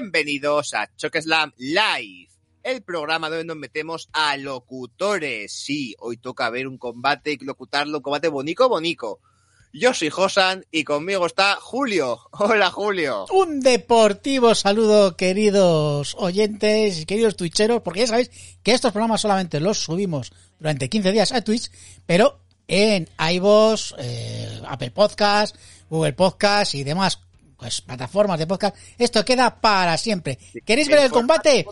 Bienvenidos a Chokeslam Live, el programa donde nos metemos a locutores. Sí, hoy toca ver un combate y locutarlo, un combate bonico, bonico. Yo soy Josan y conmigo está Julio. Hola, Julio. Un deportivo saludo, queridos oyentes y queridos twitcheros, porque ya sabéis que estos programas solamente los subimos durante 15 días a Twitch, pero en iVoox, eh, Apple Podcast, Google Podcast y demás pues plataformas de podcast, esto queda para siempre. ¿Queréis ver el combate?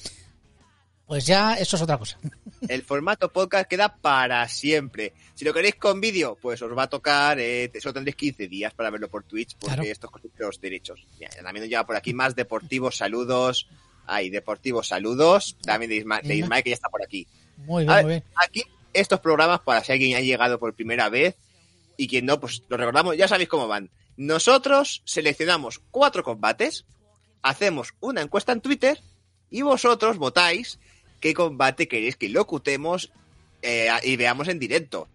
Pues ya, eso es otra cosa. El formato podcast queda para siempre. Si lo queréis con vídeo, pues os va a tocar, eh, solo tendréis 15 días para verlo por Twitch, porque Claro. esto es los derechos. Mira, también nos lleva por aquí más deportivos saludos. Hay deportivos saludos. También de. Ismael, que ya está por aquí. Muy bien, ver, muy bien. Aquí, estos programas, para si alguien ha llegado por primera vez y quien no, pues lo recordamos, ya sabéis cómo van. Nosotros seleccionamos cuatro combates, hacemos una encuesta en Twitter y vosotros votáis qué combate queréis que locutemos eh, y veamos en directo.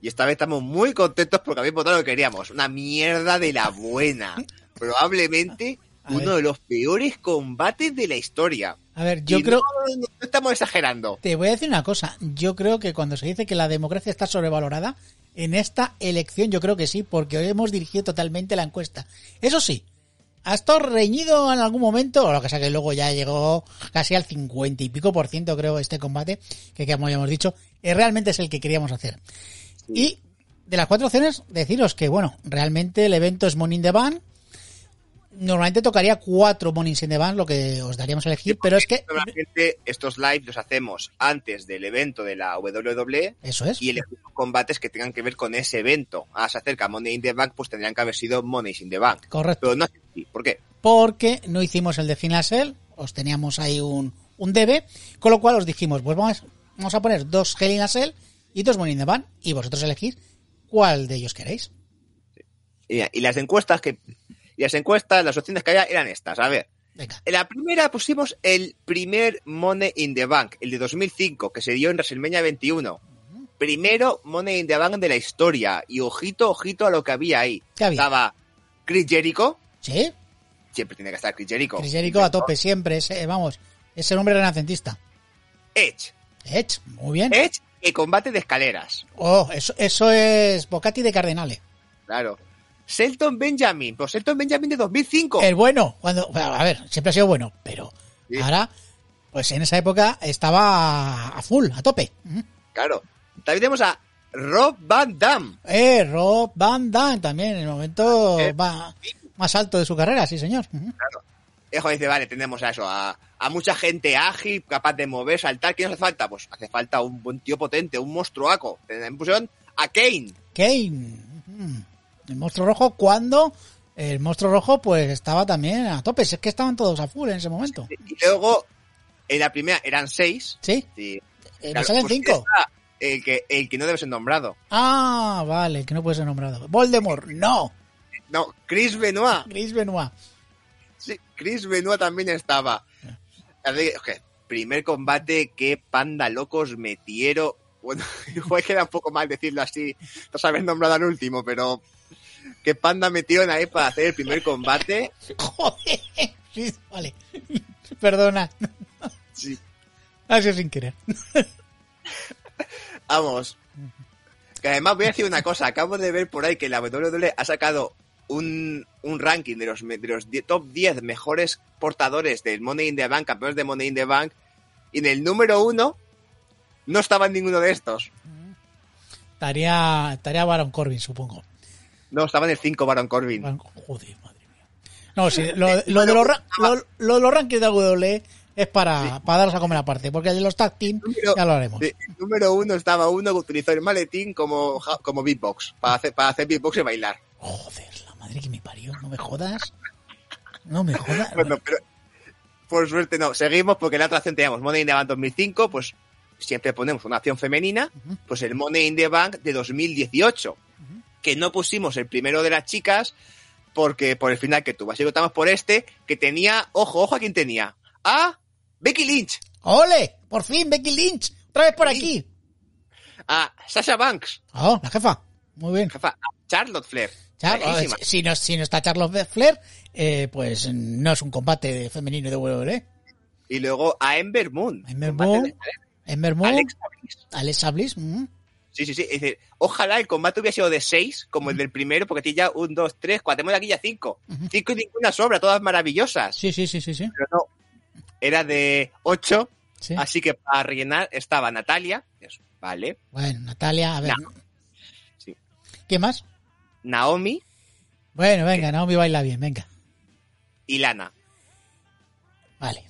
Y esta vez estamos muy contentos porque habéis votado lo que queríamos. Una mierda de la buena. Probablemente uno de los peores combates de la historia. A ver, yo Y creo, no- no estamos exagerando. te voy a decir una cosa, yo creo que cuando se dice que la democracia está sobrevalorada, en esta elección yo creo que sí, porque hoy hemos dirigido totalmente la encuesta. Eso sí, ha estado reñido en algún momento, o lo que sea que luego ya llegó casi al 50 y pico por ciento creo este combate, que como ya hemos dicho, eh, realmente es el que queríamos hacer. Y de las cuatro opciones, deciros que, bueno, realmente el evento es in the Bank. Normalmente tocaría cuatro Money in the Bank, lo que os daríamos a elegir, pero es que... Normalmente estos live los hacemos antes del evento de la WWE Eso es. y elegimos combates que tengan que ver con ese evento. Ah, se acerca Money in the Bank, pues tendrían que haber sido Money in the Bank. Correcto. Pero no. ¿Por qué? porque no hicimos el de Final Cell, os teníamos ahí un, un debe, con lo cual os dijimos, pues vamos, vamos a poner dos Hell in a Cell y dos Money in the Bank, y vosotros elegís cuál de ellos queréis. Y las encuestas que y las encuestas, las opciones que había eran estas. A ver, Venga, en la primera pusimos el primer Money in the Bank, el de 2005, que se dio en WrestleMania 21. Primero Money in the Bank de la historia. Y ojito, ojito a lo que había ahí. ¿Qué había? Estaba Chris Jericho. ¿sí? Siempre tiene que estar Chris Jericho. Chris Jericho a tope siempre, ese, vamos, ese hombre renacentista. Edge. Edge, muy bien. Edge y combate de escaleras. Oh, eso, eso es Bocati de Cardenale. Claro. Shelton Benjamin. Pues Shelton Benjamin de 2005. El bueno, cuando, a ver, siempre ha sido bueno, pero Sí. ahora, pues en esa época estaba a full, a tope. Claro. También tenemos a Rob Van Damme. Eh, Rob Van Damme también, en el momento Eh, más alto de su carrera, sí señor. Ejo dice, vale, tenemos a eso, a, a mucha gente ágil, capaz de mover, saltar. ¿Qué nos hace falta? Pues hace falta un buen tío potente, un monstruaco. También pusieron a Kane. Kane. El monstruo rojo, cuando el monstruo rojo pues estaba también a tope, es que estaban todos a full en ese momento. Y luego, en la primera eran seis. Sí, Sí. eh, Claro, salen pues cinco. El que, el que no debe ser nombrado. Ah, vale, que no puede ser nombrado. Voldemort, no. No, Chris Benoit. Chris Benoit. Sí, Chris Benoit también estaba. Primer combate, qué panda locos metieron. Bueno, igual queda un poco mal decirlo así, no saber nombrado al último, pero qué panda metieron ahí para hacer el primer combate. Joder. Sí, vale. Perdona. Sí, Ha sido sin querer. vamos. Que además voy a decir una cosa, acabo de ver por ahí que la WWE ha sacado un, un ranking de los, de los top 10 mejores portadores del Money in the Bank, campeones de Money in the Bank, y en el número uno no estaba ninguno de estos. Estaría, estaría Baron Corbin, supongo. No, estaba en el 5 Baron Corbin. Joder, madre mía. No, sí, lo, lo de los, ra- lo, lo de los rankings de WWE es para, para daros a comer aparte, porque de los tag team Número- ya lo haremos. de- el número uno estaba uno que utilizó el maletín como, como beatbox, para hacer, para hacer beatbox y bailar. Joder, la madre que me parió, no me jodas. No me jodas. Bueno, pero por suerte no. Seguimos porque en la otra acción teníamos Money in the Bank 2005, pues siempre ponemos una acción femenina, pues el Money in the Bank de 2018, que no pusimos el primero de las chicas porque por el final que tuvo. Así que votamos por este, que tenía, ojo, ojo a quién tenía, a Becky Lynch, ¡Ole! Por fin, Becky Lynch. Otra vez por aquí. a Sasha Banks, Oh, la jefa. Muy bien. jefa, a Charlotte Flair. Char- si, no, si no está Charlotte Flair, eh, pues no es un combate femenino de WWE. Y luego a Ember Moon. Ember Moon, Ember Moon, Alexa Bliss. Alexa Bliss. mm. Sí, sí, sí. Es decir, ojalá el combate hubiera sido de 6, como el del primero, porque tiene ya un, dos, tres, cuatro. Tenemos aquí ya 5. 5 y ninguna sobra, todas maravillosas. Sí, sí, sí, sí, sí. Pero no. Era de 8, sí. así que para rellenar estaba Natalia. Eso, vale. Bueno, Natalia, a ver. Sí. ¿Quién más? Naomi Bueno, venga, Naomi baila bien, venga. y Lana. Vale.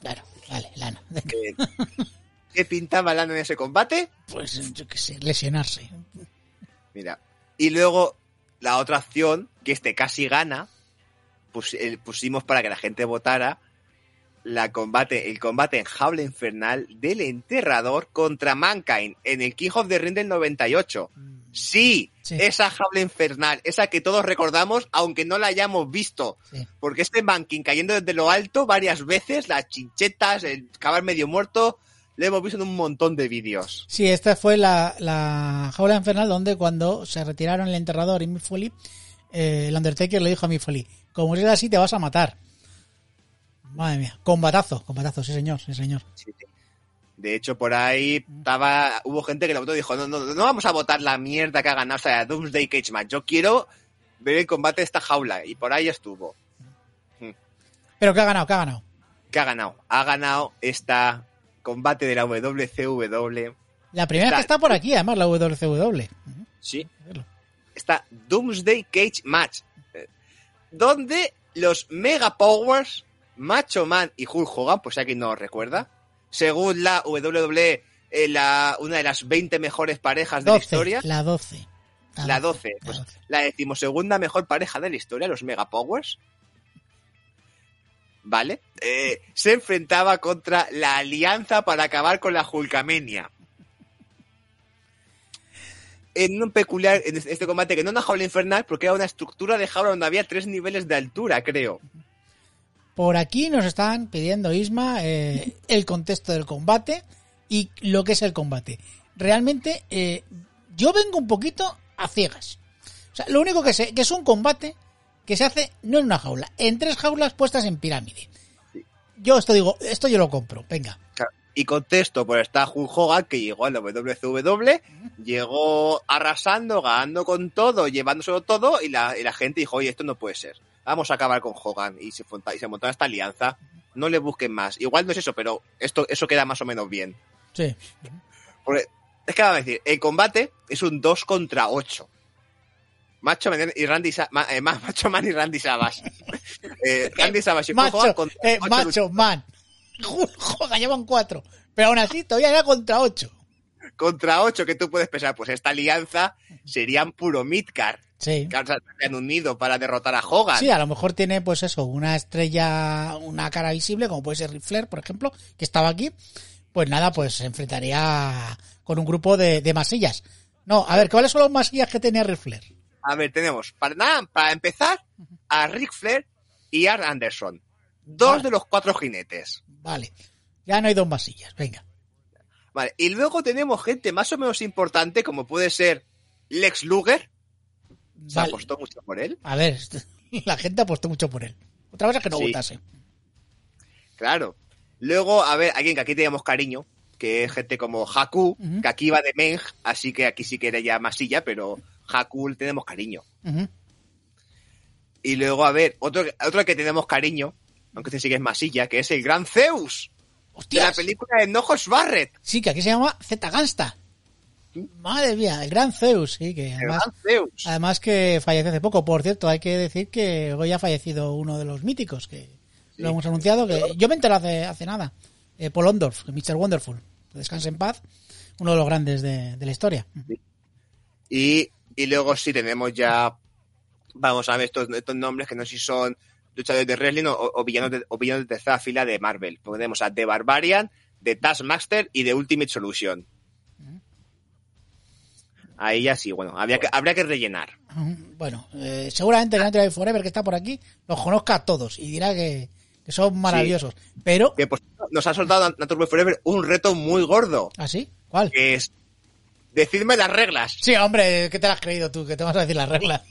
Claro, vale, Lana. Venga. Eh, ¿Qué pintaba Lana en ese combate? Pues yo qué sé, lesionarse. Mira. Y luego la otra opción, que este casi gana, pus- pusimos para que la gente votara la combate, el combate en jaula infernal del enterrador contra Mankind en el King of the Ring del 98. Sí, Sí. esa jaula infernal, esa que todos recordamos, aunque no la hayamos visto. Sí. Porque este Mankind cayendo desde lo alto varias veces, las chinchetas, el caballo medio muerto, lo hemos visto en un montón de vídeos. Sí, esta fue la, la jaula infernal donde cuando se retiraron el enterrador y Mick Foley, eh, el Undertaker le dijo a Mick Foley, como es así te vas a matar. Madre mía, combatazo, combatazo, sí señor, sí señor. Sí, sí. De hecho, por ahí estaba, hubo gente que lo votó y dijo, no, no, no vamos a votar la mierda que ha ganado, o sea, Doomsday Cage Match. Yo quiero ver el combate de esta jaula. Y por ahí estuvo. Pero ¿qué ha ganado? ¿Qué ha ganado? ¿Qué ha ganado? Ha ganado esta combate de la WCW. La primera vez que está por aquí, además, la WCW. Sí. Esta Doomsday Cage Match. eh, Donde los Mega Powers, Macho Man y Hulk Hogan, pues alguien no lo recuerda, según la WWE, eh, la, una de las 20 mejores parejas de la 12, historia. la 12. La 12, la pues 12. la decimosegunda mejor pareja de la historia, los Mega Powers. ¿Vale? Eh, se enfrentaba contra la Alianza para acabar con la Hulkamenia. En un peculiar, en este este combate que no era una jaula infernal, porque era una estructura de jaula donde había tres niveles de altura, creo. Por aquí nos están pidiendo, Isma, eh, el contexto del combate y lo que es el combate. Realmente, eh, yo vengo un poquito a ciegas. O sea, lo único que sé que es un combate que se hace no en una jaula, en tres jaulas puestas en pirámide. Yo esto digo, esto yo lo compro, venga. Y contexto, pues está Hulk Hogan, que llegó a la WCW, llegó arrasando, ganando con todo, llevándoselo todo, y la, y la gente dijo, oye, esto no puede ser. Vamos a acabar con Hogan. Y se, y se montó esta alianza. No le busquen más. Igual no es eso, pero esto, eso queda más o menos bien. Sí. Porque, es que vamos a decir, el combate es un 2 contra 8. Macho Man y Randy Sa- Ma- eh, Ma- Macho Man y Randy Savage. Eh, Randy Savage y Macho, contra eh, ocho macho, man. Joder, llevan cuatro. Pero aún así, todavía era contra ocho. contra 8 que tú puedes pensar, pues esta alianza serían puro midcard. Sí. Que se han unido para derrotar a Hogan. Sí, a lo mejor tiene, pues eso, una estrella, una cara visible, como puede ser Ric Flair, por ejemplo, que estaba aquí. Pues nada, pues se enfrentaría con un grupo de, de masillas. No, a ver, ¿cuáles son las masillas que tenía Ric Flair? A ver, tenemos, para nada, para empezar, a Ric Flair y Arn Anderson. Dos Vale. de los cuatro jinetes. Vale. Ya no hay dos masillas, venga. Vale, y luego tenemos gente más o menos importante, como puede ser Lex Luger. Se Vale. apostó mucho por él. A ver, la gente apostó mucho por él. Otra cosa es que no Sí. votase. Claro. Luego, a ver, alguien que aquí teníamos cariño, que es gente como Haku, que aquí va de Meng, así que aquí sí que era ya masilla, pero Haku le tenemos cariño. Y luego, a ver, otro, otro que tenemos cariño, aunque este sí que es masilla, que es el Gran Zeus. De ¡Hostias! la película de Nojos Barrett. Sí, que aquí se llama Z Gangsta. Madre mía, el gran Zeus, sí, que El además, Gran Zeus. además que falleció hace poco. Por cierto, hay que decir que hoy ha fallecido uno de los míticos, que lo hemos anunciado, que yo me enteré hace, hace nada. Eh, Paul Ondorf, Mr. Wonderful. Que Descanse en paz, uno de los grandes de, de la historia. Y, y luego sí tenemos ya, vamos a ver estos, estos nombres que no sé si son luchadores de wrestling o, o villanos de, o villanos de tercera fila de Marvel. Porque tenemos a The Barbarian, de Taskmaster y de Ultimate Solution. Ahí ya sí, bueno, habría que, habría que rellenar. Bueno, eh, seguramente el Night Forever que está por aquí los conozca a todos y dirá que, que son maravillosos. Pero, Que pues, nos ha soltado Natural Forever un reto muy gordo, ¿así? ¿Cuál? que es decirme las reglas. Sí, hombre, ¿qué te lo has creído tú? Que te vas a decir las reglas.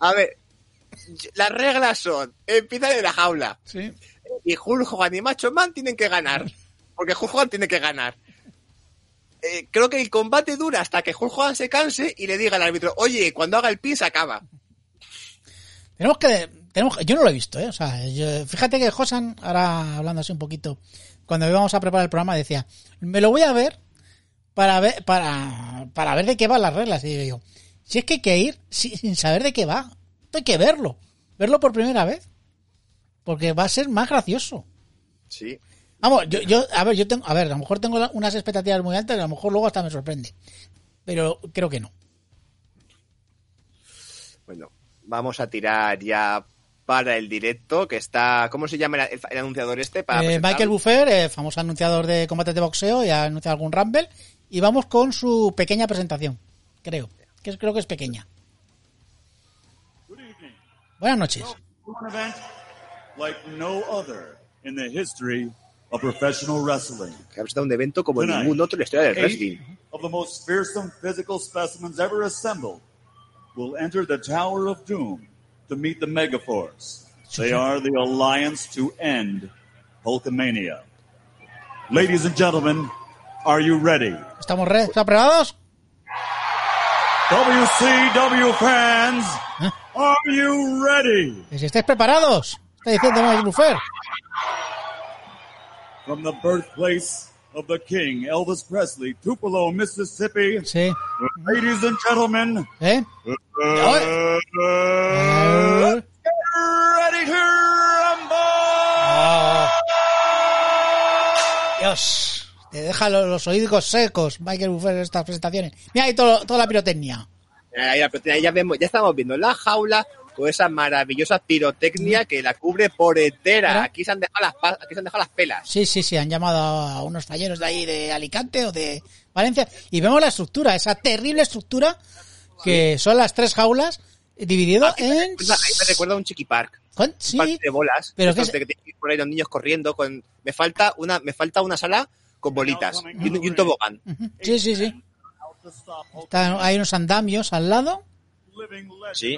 A ver, las reglas son, empieza de la jaula. Sí. y Hulk Hogan y Macho Man tienen que ganar. Porque Hulk Hogan tiene que ganar. Eh, creo que el combate dura hasta que Hulk Hogan se canse y le diga al árbitro, oye, cuando haga el pin se acaba. Tenemos que, tenemos, yo no lo he visto, ¿eh? O sea, yo- fíjate que Josan, ahora hablando así un poquito, cuando íbamos a preparar el programa decía, me lo voy a ver para ver, para, para ver de qué van las reglas. Y digo yo, si es que hay que ir si- sin saber de qué va, hay que verlo, verlo por primera vez, porque va a ser más gracioso. Sí. Vamos, yo, yo, a ver, yo tengo, a ver, a lo mejor tengo unas expectativas muy altas y a lo mejor luego hasta me sorprende. Pero creo que no. Bueno, vamos a tirar ya para el directo, que está... ¿Cómo se llama el, el anunciador este? Para Eh? Michael Buffer, eh, famoso anunciador de combates de boxeo, y ha anunciado algún Rumble. Y vamos con su pequeña presentación, creo. Que es- creo que es pequeña. Buenas noches. One event like no other in the history of professional wrestling. Que ha presentado un evento como Tonight, ningún otro en la historia del wrestling. Of the most fearsome physical specimens ever assembled will enter the Tower of Doom to meet the Megaforce. They are the alliance to end Hulkamania. Ladies and gentlemen, are you ready? ¿Estamos re- ¿Están preparados? WCW fans, ¿Eh? are you ready? Si estáis preparados, está diciendo Michael Buffer. From the birthplace of the King, Elvis Presley, Tupelo, Mississippi. Sí. Ladies and gentlemen, ¿Eh? uh, ready to rumble! oh. Dios, te deja los, los oídos secos, Michael Buffer, en estas presentaciones. Mira ahí todo- toda la pirotecnia. Ahí, ya, vemos, ya estamos viendo la jaula con esa maravillosa pirotecnia que la cubre por entera. Aquí se han dejado las, aquí se han dejado las pelas. Sí, sí, sí, han llamado a unos falleros de ahí de Alicante o de Valencia y vemos la estructura, esa terrible estructura que son las tres jaulas dividido Ahí me en... recuerda- ahí me recuerda a un chiqui park. ¿Cuán- Un parque de bolas. pero que ir por ahí los niños corriendo con... Me falta una, me falta una sala con bolitas y un, y un tobogán. sí, sí, sí. Está- hay unos andamios al lado. Sí.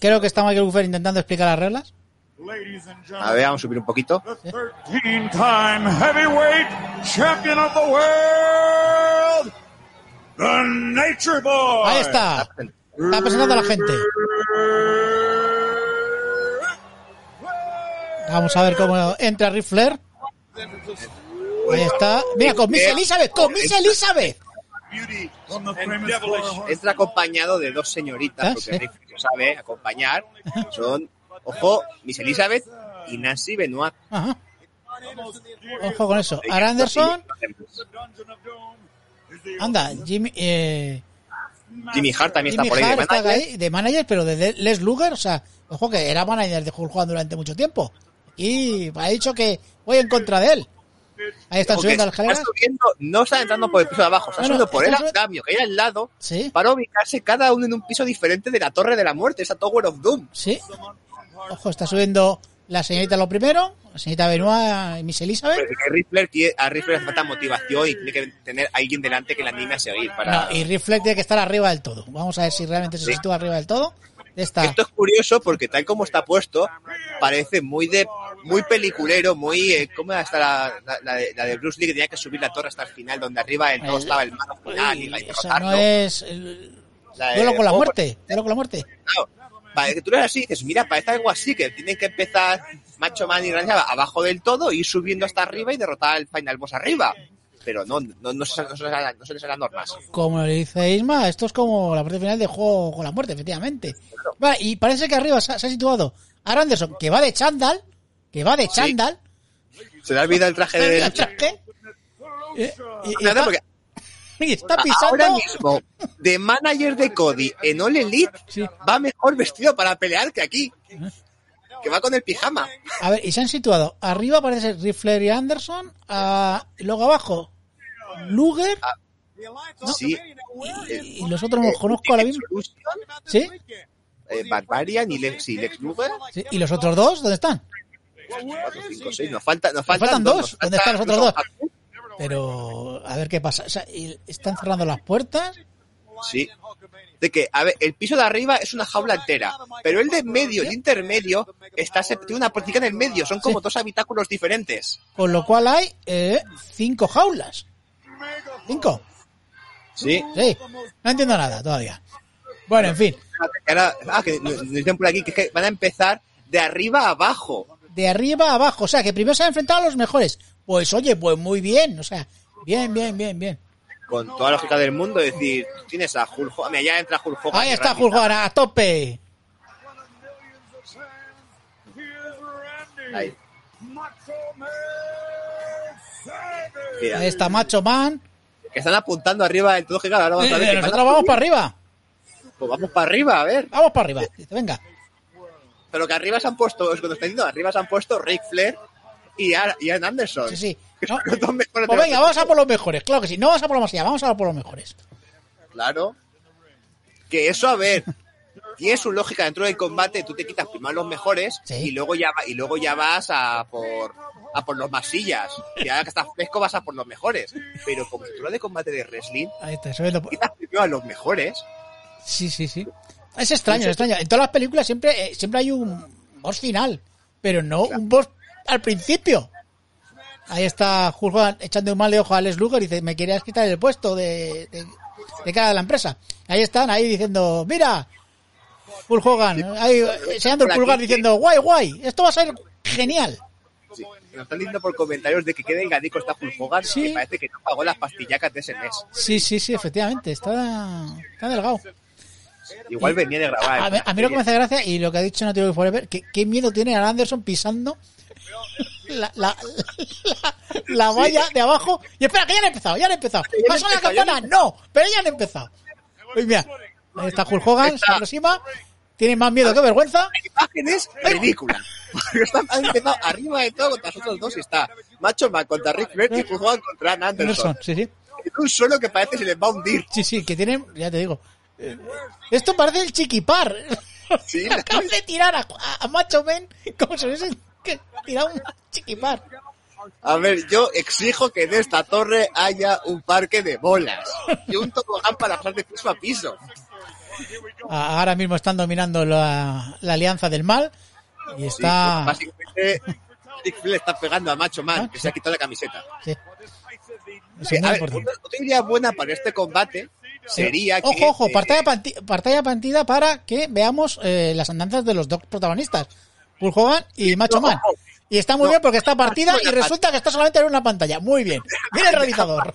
Creo que está Michael Buffer intentando explicar las reglas. Ladies and A ver, vamos a subir un poquito. the 13-time heavyweight champion of the world, the Nature Boy. Ahí está. Está presentando a la gente. Vamos a ver cómo entra Ric Flair. Ahí está. Mira, con Miss Elizabeth, con Miss Elizabeth. Entra acompañado de dos señoritas, Ah, porque sí. Sabe acompañar. Son, ojo, Miss Elizabeth y Nancy Benoit. Ajá. Ojo con eso. Ara Anderson. Anda, Jimmy, eh, Jimmy Hart también Jimmy está por ahí de Hart está manager. ahí de manager, pero de Les Luger, o sea, ojo que era manager de Hulk Hogan durante mucho tiempo. Y ha dicho que voy en contra de él. Ahí están Porque subiendo las está escaleras. subiendo, no está entrando por el piso de abajo, está No, no, subiendo por el está andamio que hay al lado Sí, para ubicarse cada uno en un piso diferente de la Torre de la Muerte, esa Tower of Doom. sí. Ojo, está subiendo la señorita lo primero, la señorita Benoit y Miss Elizabeth. Porque que Riffler tiene- a Riffler le falta motivación y tiene que tener a alguien delante que le anime a seguir. Para... No, y Reflect tiene que estar arriba del todo. Vamos a ver si realmente se Sí. sitúa arriba del todo. Está. Esto es curioso porque tal como está puesto, parece muy de muy peliculero, muy... Eh, ¿Cómo era esta la, la- la de, la de Bruce Lee que tenía que subir la torre hasta el final, donde arriba el, todo estaba el mano final y la Esa no es. el- Duelo con la muerte. Duelo con la muerte. Claro, para que tú eres así, dices, mira, parece algo así, que tienen que empezar Macho Man y Randy abajo del todo, ir subiendo hasta arriba y derrotar al Final Boss arriba. Pero no, no, no, se, no, no las normas. Como le dice Isma, esto es como la parte final de Juego con la Muerte, efectivamente. Vale, y parece que arriba se ha, se ha situado a Anderson, que va de chándal, que va de chándal. Se le ha olvidado el traje de... ¿El traje? Eh, y- y Nada, está- porque y está pisando... ahora mismo, de manager de Cody en All Elite, Sí. va mejor vestido para pelear que aquí. Que va con el pijama. A ver, y se han situado. Arriba parece ser Rifler y Anderson. ah, y luego abajo, Luger. Sí. Y los otros los conozco ahora mismo. Solution, ¿Sí? eh, Barbarian y Lex, sí, Lex Luger. Sí. ¿Y los otros dos? ¿Dónde están? 4, 5, 6. Nos, falta, nos faltan, faltan dos. nos ¿Dónde están los otros dos? Pero, a ver qué pasa. O sea, están cerrando las puertas. Sí. De que, a ver, el piso de arriba es una jaula entera, pero el de en medio, el intermedio, está tiene una puertica en el medio, son como Sí. dos habitáculos diferentes. Con lo cual hay eh, cinco jaulas. ¿Cinco? Sí. Sí. No entiendo nada todavía. Bueno, en fin. Ahora, ah, que nos nos dicen por aquí que, es que van a empezar de arriba a abajo. De arriba a abajo. O sea, que primero se han enfrentado a los mejores. Pues oye, pues muy bien. O sea, bien, bien, bien, bien. Con toda la lógica del mundo, es decir, tienes a Hulk Hogan, mira, ya entra Hulk Hogan. Ahí está Hulk Hogan, a tope. Ahí. Mira, Ahí está Macho Man. que están apuntando arriba del todo que claro, ahora vamos a ver Eh, nosotros vamos para arriba. Pues vamos para arriba, a ver. Vamos para arriba. Venga. Pero que arriba se han puesto, es cuando estoy diciendo, arriba se han puesto Rick Flair y Ian Anderson. Sí, sí. Que No, Pues venga, vamos a por los mejores. Claro que sí. No vamos a por los más allá, vamos a por los mejores. Claro. Que eso, a ver, tiene su lógica dentro del combate, tú te quitas primero a los mejores Sí. y luego ya y luego ya vas a por a por los masillas. Y ahora que estás fresco vas a por los mejores. Pero como estructura de combate de wrestling, Ahí está, subiendo. quitas primero a los mejores. Sí, sí, sí. Es extraño, es extraño. En todas las películas siempre, eh, siempre hay un boss final, pero no un boss al principio. Ahí está Hulk Hogan echando un mal de ojo a Alex Luger y dice, me querías quitar el puesto de, de, de cara de la empresa. Ahí están, ahí diciendo, mira, Hulk Hogan, ahí eh, enseñando el pulgar diciendo, guay, guay, esto va a ser genial. Sí. Nos están diciendo por comentarios de que quede gadico está Hulk Hogan, Sí. que parece que no pagó las pastillacas de ese mes. Sí, sí, sí, efectivamente, está, está delgado. Igual venía de grabar. A, mí- a mí lo que me hace gracia y lo que ha dicho No Tiro Forever, que qué miedo tiene a Anderson pisando la, la, la, la valla de abajo. Y espera, que ya han empezado, ya han empezado. ¿Pasó la campana? No, pero ya han empezado. Pues mira, ahí está Hulk Hogan, se aproxima. Tiene más miedo que vergüenza. La imagen es ridícula. Han empezado arriba de todo contra los otros dos y está Macho Man contra Rick Flair y Hulk Hogan contra Anderson. Anderson, sí, sí. En un solo que parece que se les va a hundir. Sí, sí, que tienen, ya te digo. Esto parece el chiquipar. Sí, Acabas de tirar a, Macho Man como si hubiesen que tirado un chiquipar. A ver, yo exijo que en esta torre haya un parque de bolas y un tobogán para pasar de piso a piso. Ahora mismo están dominando la, la alianza del mal y Sí, está. básicamente, Rick Flair está pegando a Macho Man, Ah, que se ha quitado la camiseta. Sí. A ver, idea buena para este combate sería que... Ojo, ojo, eh, pantalla, pantalla partida para que veamos eh, las andanzas de los dos protagonistas, Hulk Hogan y Macho No, Man. ojo. Y está muy No. bien porque está partida y resulta que está solamente en una pantalla. Muy bien. Mira el realizador.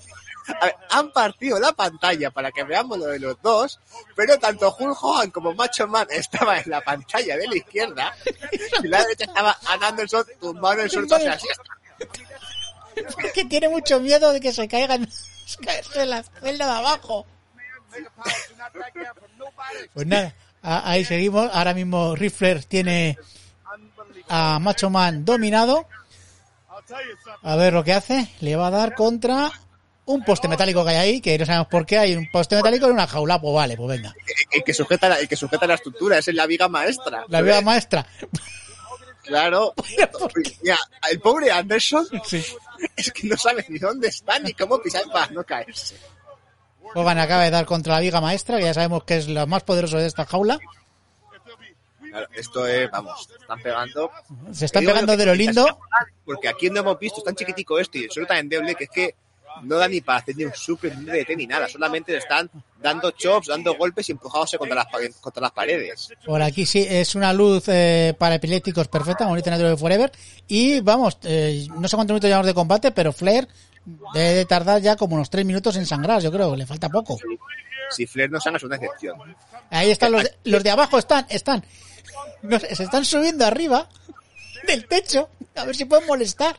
A ver, han partido la pantalla para que veamos lo de los dos, pero tanto Hulk Hogan como Macho Man estaban en la pantalla de la izquierda y la derecha estaba Ann Anderson tumbado en el Tumbado en- así. Porque tiene mucho miedo de que se caigan caerse en la celda de abajo. Pues nada, ahí seguimos. Ahora mismo Riffler tiene a Macho Man dominado. A ver lo que hace. Le va a dar contra un poste metálico que hay ahí, que no sabemos por qué hay un poste metálico en una jaula. Pues vale, pues venga. El que sujeta la, el que sujeta la estructura, es la viga maestra. La vida maestra. Claro. Mira, el pobre Anderson Sí. es que no sabe ni dónde está ni cómo pisar para no caerse. Hogan acaba de dar contra la viga maestra, que ya sabemos que es lo más poderoso de esta jaula. Claro, esto es, vamos, están pegando. Se están pegando de lo lindo. Porque aquí no hemos visto, es tan chiquitico esto y suelo tan endeble que es que no da ni para hacer ni un super ni de ni nada. Solamente le están dando chops, dando golpes y empujándose contra las, contra las paredes. Por aquí sí, es una luz eh, para epilépticos perfecta, bonita Natural Forever. Y vamos, eh, no sé cuántos minutos llevamos de combate, pero Flair debe de tardar ya como unos tres minutos en sangrar, yo creo, le falta poco. Si Flair no sana es una excepción. Ahí están los de, los de abajo, están, están, no se están subiendo arriba del techo, a ver si pueden molestar.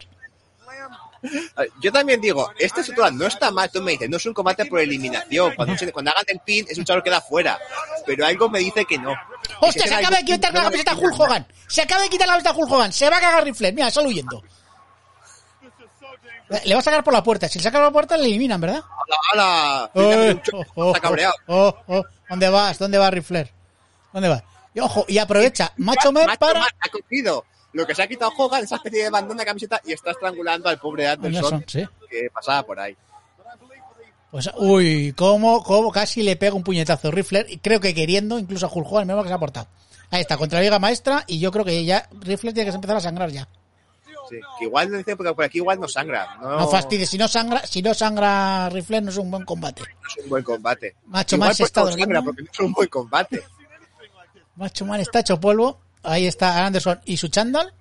Yo también digo, esta estructura no está mal, tú me dices, no es un combate por eliminación, cuando, se- cuando hagan el pin, es un chaval que queda fuera, pero algo me dice que no. ¡Hostia, se sea acaba de quitar la camiseta Hulk Hogan! Se acaba de quitar la camiseta Hulk Hogan, se va a cagar Rifle, mira, solo huyendo. Le va a sacar por la puerta, si le saca por la puerta le eliminan, ¿verdad? ¡Hala! ¡Hala! Cabreado. oh, oh. ¿Dónde vas? ¿Dónde va Rifler? ¿Dónde vas? Y ojo, y aprovecha Macho Man para... Ha cogido lo que se ha quitado Hogan, esa especie de bandana de camiseta, y está estrangulando al pobre Anderson, Anderson, sí. que pasaba por ahí. Pues, uy, cómo, cómo casi le pega un puñetazo Rifler, y creo que queriendo, incluso a Hulk Hogan, mismo que se ha portado. Ahí está, contra la Viga Maestra, y yo creo que ya Rifler tiene que empezar a sangrar ya. Sí, que igual no dice, porque por aquí igual no sangra. No, No fastidies, si no sangra, si no sangra Rifler no es un buen combate. no es un buen combate. Macho igual Man se está no sangra, porque no es un buen combate. Macho Man está hecho polvo. Ahí está Anderson y su chándal,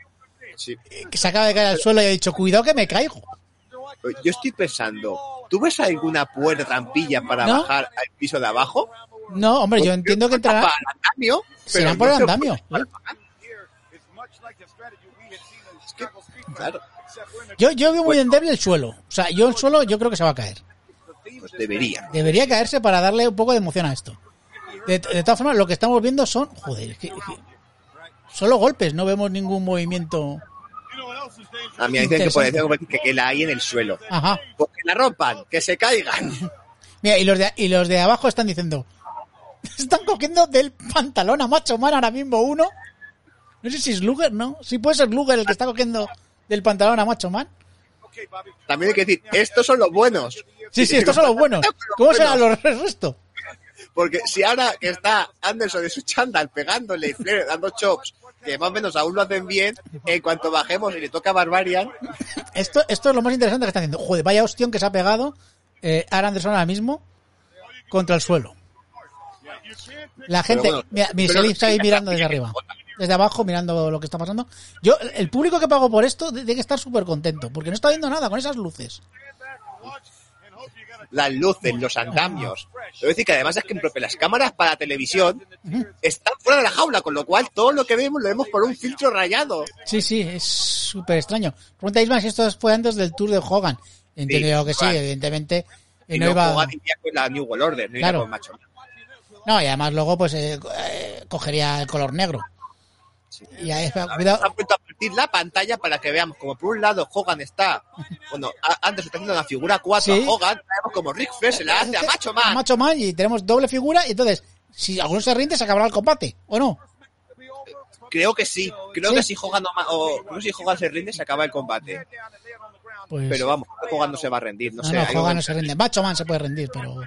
Sí. que se acaba de caer al suelo y ha dicho, cuidado que me caigo. Yo estoy pensando, ¿tú ves alguna puerta trampilla para ¿No? bajar al piso de abajo? No, hombre, yo entiendo que entrará... Para el andamio, Serán por no el andamio. ¿eh? bajar. Es que, claro, Yo, yo veo muy endeble el suelo. O sea, yo el suelo yo creo que se va a caer. pues debería. Debería caerse para darle un poco de emoción a esto. De, de todas formas, lo que estamos viendo son... Joder, es que, es que- Solo golpes, no vemos ningún movimiento... A mí me dicen que ser que, que la hay en el suelo. Ajá. Pues que la rompan, que se caigan. Mira, y los de, y los de abajo están diciendo... Están cogiendo del pantalón a Macho Man ahora mismo uno. No sé si es Luger, ¿no? Sí puede ser Luger el que está cogiendo del pantalón a Macho Man. También hay que decir, estos son los buenos. Sí, sí, estos son los buenos. ¿Cómo serán los el resto? Porque si ahora que está Anderson de su chándal pegándole y dando chops, que más o menos aún lo hacen bien, en cuanto bajemos y le toca a Barbarian, Esto, esto es lo más interesante que está haciendo. Joder, vaya hostión que se ha pegado eh, Aaron Anderson ahora mismo contra el suelo. La gente, bueno, mira, mi pero- Selim está ahí mirando desde arriba. Desde abajo, mirando lo que está pasando. Yo, el público que pagó por esto tiene que estar súper contento, porque no está viendo nada con esas luces. Las luces, los andamios. Debo decir que además es que en propio las cámaras para televisión están fuera de la jaula, con lo cual todo lo que vemos lo vemos por un filtro rayado. Sí, sí, es súper extraño. Pregunta Isma si esto fue antes del tour de Hogan. Entiendo que sí, evidentemente. eh, Y no no iba... Hogan iría con la New World Order, no Claro. con Macho. No, y además luego pues eh, eh, cogería el color negro. Y ahí, Han cuidado. vuelto a partir la pantalla para que veamos como por un lado Hogan está, bueno, a- antes está haciendo una figura 4 Sí. a Hogan, vemos como Rick Flair se la hace a Macho A Man. Macho Man y tenemos doble figura y entonces, si alguno se rinde, se acabará el combate, ¿o no? Creo que sí, creo Sí. que si Hogan o sé si Hogan se rinde se acaba el combate, Pues, pero vamos, Hogan no se va a rendir, no, no, sé. no, Hogan no se rinde. Macho Man se puede rendir, pero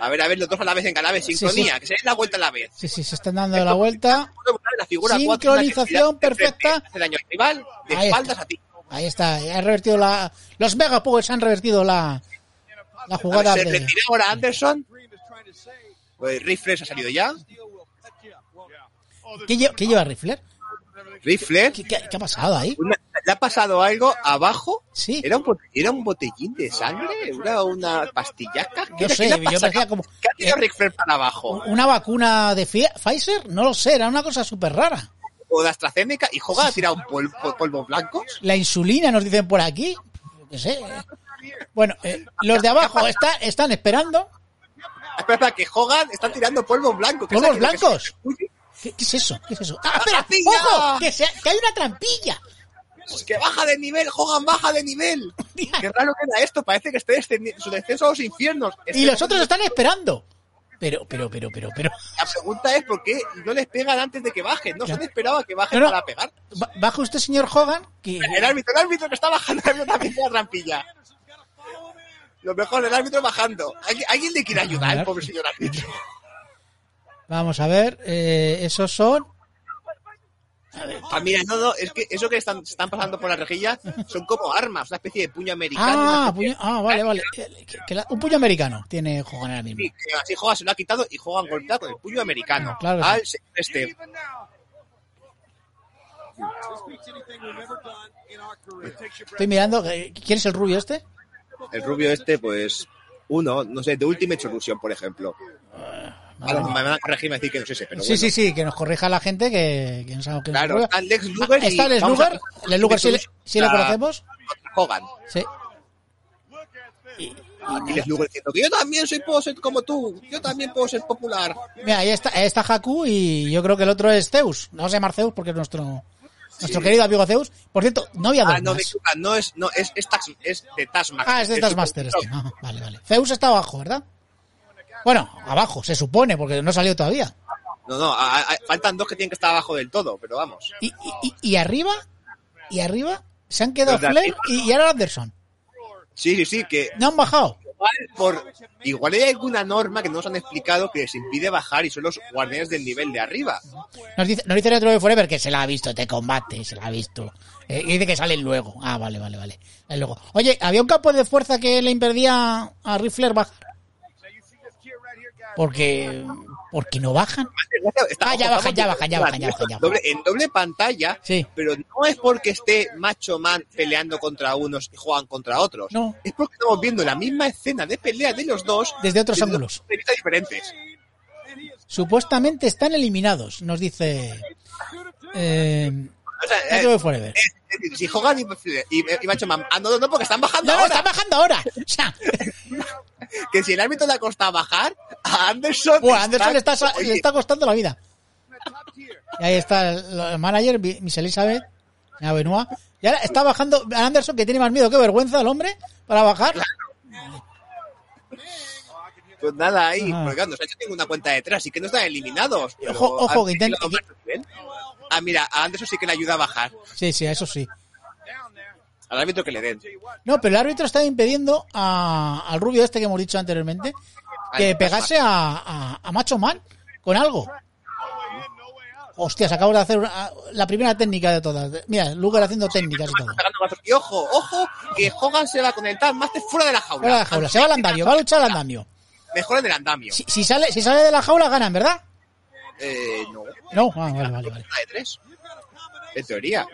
A ver, a ver, los dos a la vez en cada vez, Sí, sincronía, sí. que se den la vuelta a la vez. sí, sí, se están dando la vuelta. La figura Sincronización perfecta. hace daño al rival, de Ahí espaldas está. a ti. Ahí está, ha revertido la... Los Mega Powers han revertido la, la jugada ver, se de... retira ahora Anderson. Pues se ha salido ya. ¿Qué, lle- qué lleva Rifler? Ric Flair, ¿Qué, qué- qué ha pasado ahí? una- le ha pasado algo abajo. Sí. ¿Era un, ¿Era un botellín de sangre? ¿Era una pastillaca? ¿Qué No sé, qué yo pensaba como- ¿Qué ha tirado eh, Ric Flair para abajo? ¿Una vacuna de Fi- Pfizer? No lo sé, era una cosa súper rara. ¿O de AstraZeneca? ¿Y Hogan ha tirado un pol- pol- polvos blancos? La insulina nos dicen por aquí. Yo qué sé. Bueno, eh, los de abajo está- están esperando. Espera, espera, que Hogan está tirando polvos blancos. ¿Qué ¿Polvos blancos? ¿Qué, qué es eso? ¿Qué es eso? ¡Ah, espera! ¡Ojo! Que, se- que hay una trampilla. Pues que baja de nivel, Hogan baja de nivel. Qué raro queda esto, parece que esté descendiendo su descenso a los infiernos. Y los otros están esperando. Pero, pero, pero, pero, pero. La pregunta es por qué no les pegan antes de que bajen. No se han esperado a que bajen No, no. para pegar. Ba- Baja usted, señor Hogan, que El árbitro, el árbitro que está bajando, el también la trampilla. Lo mejor, el árbitro bajando. ¿Alguien, alguien le quiere ayudar, pobre señor árbitro? Vamos a ver, eh, esos son. Ah, mira, no, no, es que eso que están, están pasando por la rejilla son como armas, una especie de puño americano. Ah, puño- ah, vale, vale. Que- que la- un puño americano tiene Hogan ahora mismo. Sí, que así Hogan se lo ha quitado y Hogan golpea con el puño americano. Claro al señor este. Estoy mirando. eh, ¿Quién es el rubio este? El rubio este, pues, uno, no sé, de Ultimate Solution, por ejemplo. Me van a corregir y me decir que no es ese, pero Sí, bueno. sí, sí, que nos corrija la gente que, que no sabe el Claro, está Lex Luger Ah, y está Lex Luger. Lex Luger sí, le- sí contra- conocemos. Hogan. Sí. Y Lex Luger diciendo que yo también soy, puedo ser como tú, yo también puedo ser popular. Mira, ahí está, ahí está Haku y yo creo que el otro es Zeus. No sé llamar Zeus porque es nuestro, nuestro querido amigo Zeus. Por cierto, no había Ah, no, más. disculpa, no es, no, es, es, Tax- es de Taskmaster. Ah, es de Taskmaster este. Ah, vale, vale. Zeus está abajo, ¿verdad? Bueno, abajo, se supone, porque no salió todavía. No, no, a- a- faltan dos que tienen que estar abajo del todo, pero vamos. Y, y, y- arriba, y arriba, se han quedado Flair y, y ahora Anderson. Sí, sí, sí, que No han bajado. igual, por, igual hay alguna norma que no nos han explicado que les impide bajar y son los guardianes del nivel de arriba. Nos dice, nos dice Retro de Forever que se la ha visto, te combate, se la ha visto. Eh, y dice que salen luego. Ah, vale, vale, vale. Luego. Oye, ¿había un campo de fuerza que le impedía a Riffler bajar? Porque, porque no bajan. Ah, ya bajan, ya bajan, ya bajan, ya bajan, ya bajan. En doble pantalla, Sí. pero no es porque esté Macho Man peleando contra unos y juegan contra otros. No. Es porque estamos viendo la misma escena de pelea de los dos Desde otros desde ángulos. dos diferentes. Supuestamente están eliminados, nos dice eh, O sea, eh, de Forever. es si juegan y, y, y Macho Man, ah, no, no, porque están bajando No, no, ahora. están bajando ahora. O sea, Que si el árbitro le ha costado bajar, a Anderson. bueno, Anderson le está, Oye, le está costando la vida. Y ahí está el, el manager, Miss Elizabeth, Benoit. Y ahora está bajando a Anderson, que tiene más miedo que vergüenza el hombre, para bajar. Pues nada, ahí, Ajá. porque no se ha hecho ninguna cuenta detrás, y que no están eliminados. pero Ojo, ojo, que intenta-. Ah, mira, a Anderson sí que le ayuda a bajar. Sí, sí, eso sí. Al árbitro que le den. No, pero el árbitro está impidiendo a- al rubio este que hemos dicho anteriormente que pegase a, a, a Macho Man con algo. Hostias, acabo de hacer una- la primera técnica de todas. Mira, Luger haciendo técnicas y todo. Y ojo, ojo, que Hogan se va con el Taskmaster fuera de la jaula. Fuera de la jaula, se va al andamio, va a luchar al andamio. Mejor en el andamio. Si, si sale, si sale de la jaula, ganan, ¿verdad? Eh, no, No, ah, vale, vale, vale. de tres. En teoría.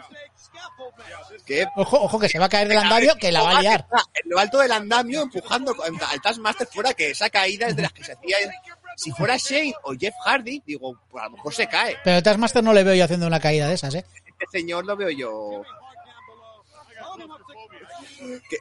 Que Ojo, ojo, que se va a caer del andamio, que la va a liar. En lo alto del andamio, empujando al Taskmaster fuera, que esa caída es de las que se hacía. Si fuera Shane o Jeff Hardy, digo, pues a lo mejor se cae. Pero el Taskmaster no le veo yo haciendo una caída de esas, ¿eh? Este señor lo veo yo. Que,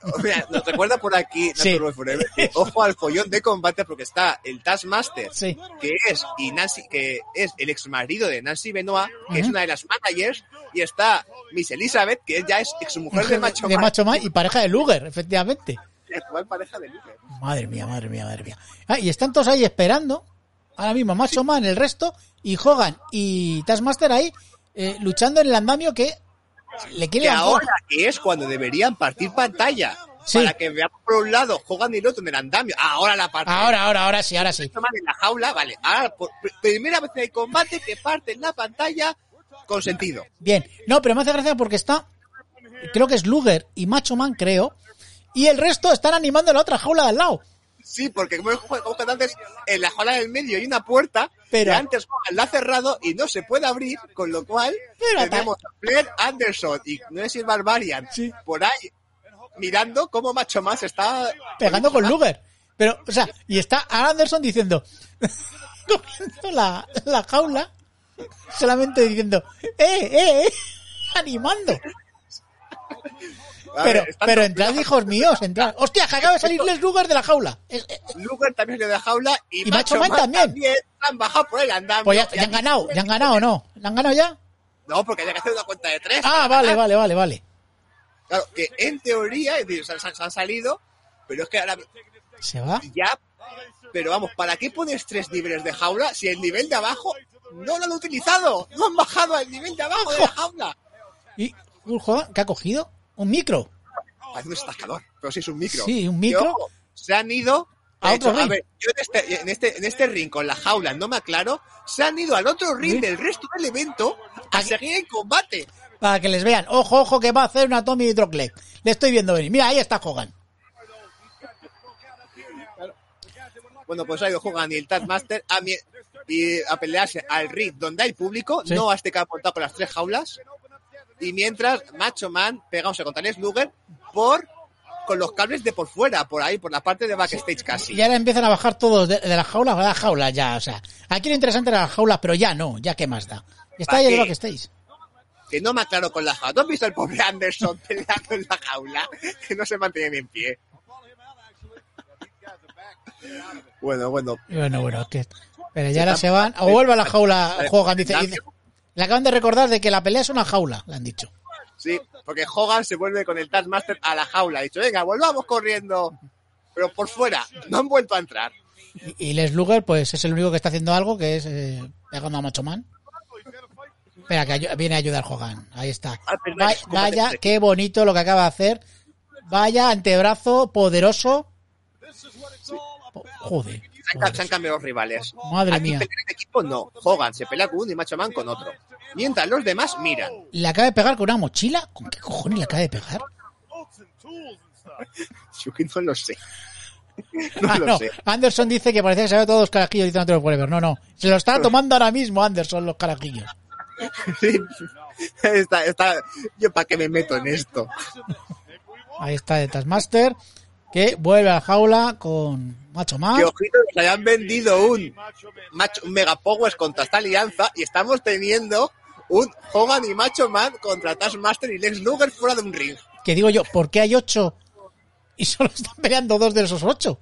nos recuerda por aquí Sí. Forever, ojo al follón de combate porque está el Taskmaster Sí. que es y Nancy que es el ex marido de Nancy Benoit que es una de las managers y está Miss Elizabeth que ya es ex mujer de Macho de Man, Macho Man y pareja de Luger, efectivamente. la actual pareja de Luke. Madre mía, madre mía, madre mía. Ah, y están todos ahí esperando. Ahora mismo Macho Man, el resto, y Hogan y Taskmaster ahí eh, luchando en el andamio que le que ahora que es cuando deberían partir pantalla Sí. para que veamos por un lado Hogan y el otro en el andamio ahora la parte Ahora, ahora, ahora sí, ahora sí. toman en la jaula, vale. Ahora, por pr- primera vez en el combate que parte en la pantalla con sentido. Bien. No, pero me hace gracia porque está, creo que es Luger y Macho Man, creo. Y el resto están animando la otra jaula de al lado. Sí, porque como como antes, en la jaula del medio hay una puerta Pero- que antes Hogan la ha cerrado y no se puede abrir, con lo cual Pero tenemos a Flair Anderson y no es Barbarian Sí. por ahí mirando cómo Macho se está pegando con Luger. Pero, o sea, y está Anderson diciendo, cogiendo la, la jaula, solamente diciendo, ¡eh, eh, eh! Animando. Pero, ver, pero entrad, hijos míos, entrad. ¡Hostia, que acaba de salir Les Luger de la jaula! Eh, eh, Luger también salió de la jaula y, Y Macho Man también. han bajado por el andamio. Pues ya, han ganado, ya han ganado, ¿no? ¿La han ganado ya? No, porque hay que hacer una cuenta de tres. Ah, vale, vale, vale, vale. Claro, que en teoría, es decir, se, han- se han salido, pero es que ahora ¿Se va? ya. Pero vamos, ¿para qué pones tres niveles de jaula si el nivel de abajo no lo han utilizado? No han bajado al nivel de abajo de la jaula. ¿Y qué ha cogido? Un micro. Parece un estascador, pero sí es un micro. Sí, un micro. se han ido A hecho, a ring. ver, yo en este, en, este, en este ring con la jaula no me aclaro, se han ido al otro ring ¿Sí? del resto del evento a seguir en combate. Para que les vean. Ojo, ojo, que va a hacer una Tommy Drogleg. Le estoy viendo venir. Mira, ahí está Hogan. Bueno, pues ha ido Hogan y el Taskmaster a, mi- y a pelearse al ring donde hay público, Sí. no a este que ha apuntado con las tres jaulas. Y mientras Macho Man pegándose contra el Slugger por con los cables de por fuera, por ahí, por la parte de backstage casi. Y ahora empiezan a bajar todos de, de las jaulas a las jaulas ya. O sea, aquí lo interesante era las jaulas, pero ya no. Ya qué más da. Está ahí ¿Para el qué? backstage. Que no me aclaro con la jaula. ¿Tú has visto al pobre Anderson peleando en la jaula? Que no se mantiene en pie. Bueno, bueno. Bueno, bueno, que. Pero ya ahora se van. O vuelve a la jaula. Dice, dice- le acaban de recordar de que la pelea es una jaula, le han dicho. Sí, porque Hogan se vuelve con el Taskmaster a la jaula. Ha dicho, venga, volvamos corriendo. Pero por fuera, no han vuelto a entrar. Y, y Les Luger, pues es el único que está haciendo algo, que es eh, pegando a Macho Man. Espera, que viene a ayudar Hogan. Ahí está. Ah, perdón, Va- discúlpate. vaya, qué bonito lo que acaba de hacer. Vaya antebrazo poderoso. Po- Joder. Se han, cambiado los rivales. Madre Aquí mía. pelean en equipo no. Hogan se pelea con uno y Macho Man con otro. Mientras los demás miran. ¿Le acaba de pegar con una mochila? ¿Con qué cojones le acaba de pegar? Yo que no lo sé. No Ah, lo no. sé. Anderson dice que parecía que se había todos los carajillos diciendo Forever. No, no. Se lo está tomando ahora mismo Anderson los carajillos. Sí. Está, está... Yo para qué me meto en esto. Ahí está el Taskmaster. Que vuelve a la jaula con Macho Man. Que ojito, nos hayan vendido un, macho, un Mega Powers contra esta alianza y estamos teniendo un Hogan y Macho Man contra Taskmaster y Lex Luger fuera de un ring. Que digo yo, ¿por qué hay ocho? Y solo están peleando dos de esos ocho.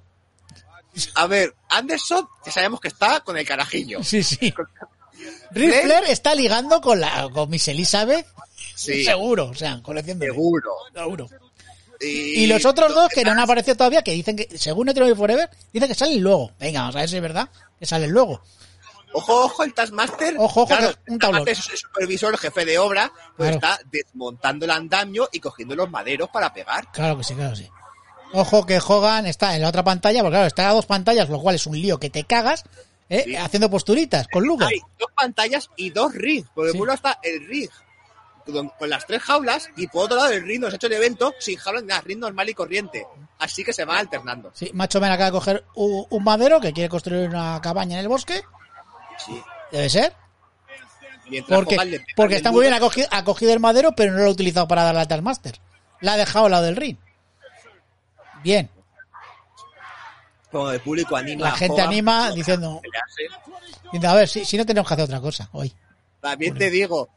A ver, Anderson, ya sabemos que está con el carajillo. Sí, sí. Ric Flair está ligando con la con Miss Elizabeth. Sí, Seguro, o sea, colección de seguro. Seguro. Y, Y los otros dos que no han aparecido todavía, que dicen que, según Eternal Forever, dicen que salen luego. Venga, vamos a ver si es verdad que salen luego. Ojo, ojo, el Taskmaster. Ojo, ojo, claro, un tablón. Taskmaster es el supervisor, el jefe de obra, pues Claro. está desmontando el andamio y cogiendo los maderos para pegar. Claro que sí, claro que sí. Ojo que Hogan está en la otra pantalla, porque claro, está a dos pantallas, lo cual es un lío que te cagas, ¿eh? Sí. haciendo posturitas con Luger. Hay dos pantallas y dos rings. Por el Sí. muro está el ring con, las tres jaulas y por otro lado el ring nos ha hecho el evento sin jaulas ni nada, ring normal y corriente. Así que se van alternando. Sí, Macho Man acaba de coger un, un madero que quiere construir una cabaña en el bosque. Sí. Debe ser. Mientras Porque, le porque está muy bien, ha cogido, ha cogido el madero, pero no lo ha utilizado para darle al Taskmaster. La ha dejado al lado del ring. Bien. Como el público anima. La gente anima diciendo, a ver, si, si no tenemos que hacer otra cosa hoy. También te digo,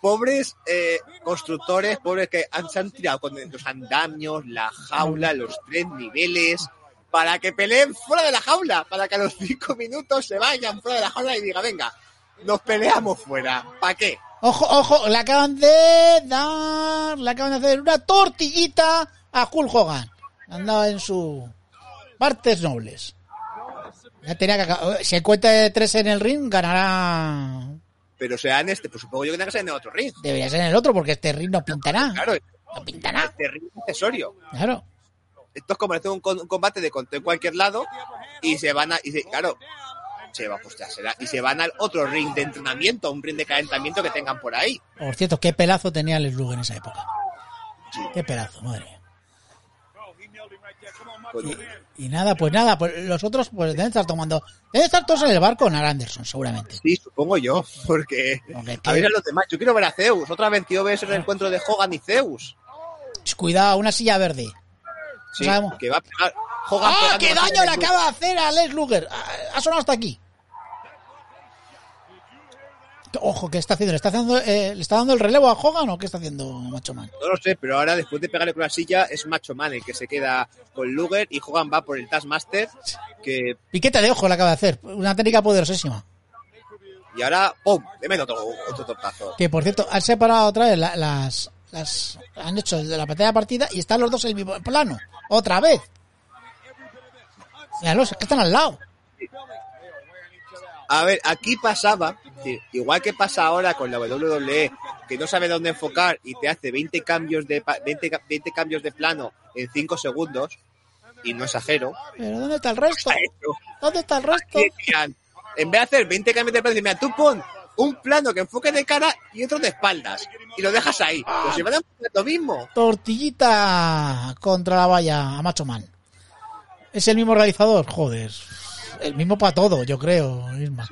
pobres eh, constructores, pobres que se han tirado con los andamios, la jaula, los tres niveles, para que peleen fuera de la jaula, para que a los cinco minutos se vayan fuera de la jaula y diga, venga, nos peleamos fuera. ¿Para qué? Ojo, ojo, le acaban de dar, le acaban de hacer una tortillita a Hulk Hogan. Andaba en su partes nobles. Ya tenía que acabar. Si cuenta de tres en el ring, ganará. Pero sea en este, pues supongo yo que tiene que ser en otro ring. Debería ser en el otro, porque este ring no pinta nada. Claro, No pinta nada. este ring es accesorio. Claro. Esto es como hacer un, un combate de contra en cualquier lado y se van a, y se- claro, se va, pues ya será, y se van al otro ring de entrenamiento, un ring de calentamiento que tengan por ahí. Por cierto, qué pelazo tenía Les Luger en esa época. Qué pelazo, madre mía. Pues, Y nada, pues nada, pues los otros pues deben estar tomando. Deben estar todos en el barco con Anderson, seguramente. sí, supongo yo, porque Porque a ver a los demás. Yo quiero ver a Zeus. Otra vez quiero ver ese encuentro de Hogan y Zeus. Cuidado, una silla verde. Sí, que va a pegar. Hogan ¡Ah, qué daño le acaba de hacer a Les Luger! Ha- Ha sonado hasta aquí. Ojo, ¿qué está haciendo? ¿Le está, haciendo, eh, ¿Le está dando el relevo a Hogan o qué está haciendo Macho Man? No lo sé, pero ahora después de pegarle con la silla es Macho Man el que se queda con Luger y Hogan va por el Taskmaster que Piquete de ojo le acaba de hacer. Una técnica poderosísima. y ahora ¡pum! le mete otro, otro tortazo. Que por cierto, han separado otra vez la- las, las. Han hecho de la pantalla de partida y están los dos en el mismo plano. Otra vez. Míralos, es que están al lado. A ver, aquí pasaba, igual que pasa ahora con la WWE, que no sabe dónde enfocar y te hace 20 cambios de pa- 20, ca- 20 cambios de plano en 5 segundos, y no exagero, Pero ¿dónde está el resto? ¿Dónde está el resto? decían, en vez de hacer 20 cambios de plano, mira, tú pon un plano que enfoque de cara y otro de espaldas. Y lo dejas ahí. Pero si van a lo mismo. Tortillita contra la valla a Macho Man. ¿Es el mismo realizador? Joder. El mismo para todo, yo creo. Isma.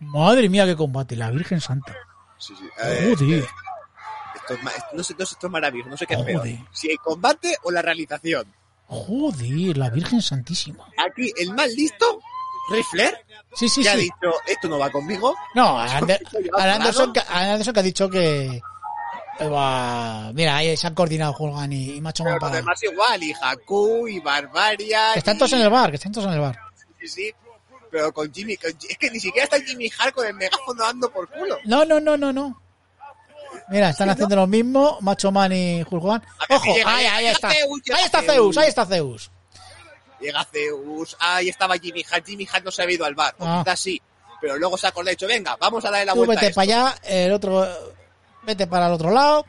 Madre mía, qué combate. La Virgen Santa. Sí, sí. Eh, Joder. esto es no sé, no sé, esto es maravilloso, no sé qué es peor. Joder. Si el combate o la realización. Joder, la Virgen Santísima. Aquí, el más listo, Rifler, Sí, sí, que ha dicho, esto no va conmigo. No, a Ander- a Anderson, que- a Anderson que ha dicho que... eh, va- Mira, ahí se han coordinado Hulgan y, y Macho Pero los para... demás igual, y Haku, y Barbaria. Que están y- todos en el bar, que están todos en el bar. Sí, sí. Pero con Jimmy, con- es que ni siquiera está Jimmy Hart con el megáfono dando por culo. No, no, no, no, no. Mira, están haciendo lo mismo, Macho Man y Hulk Ojo, ahí, ahí está. Ahí está Zeus. Ahí está Zeus. Llega Zeus, ahí estaba Jimmy Hart, Jimmy Hart no se había ido al bar, o Ah. quizás sí. Pero luego se acordó y dicho, venga, vamos a darle la Tú vuelta vete para allá, el otro, vete para el otro lado.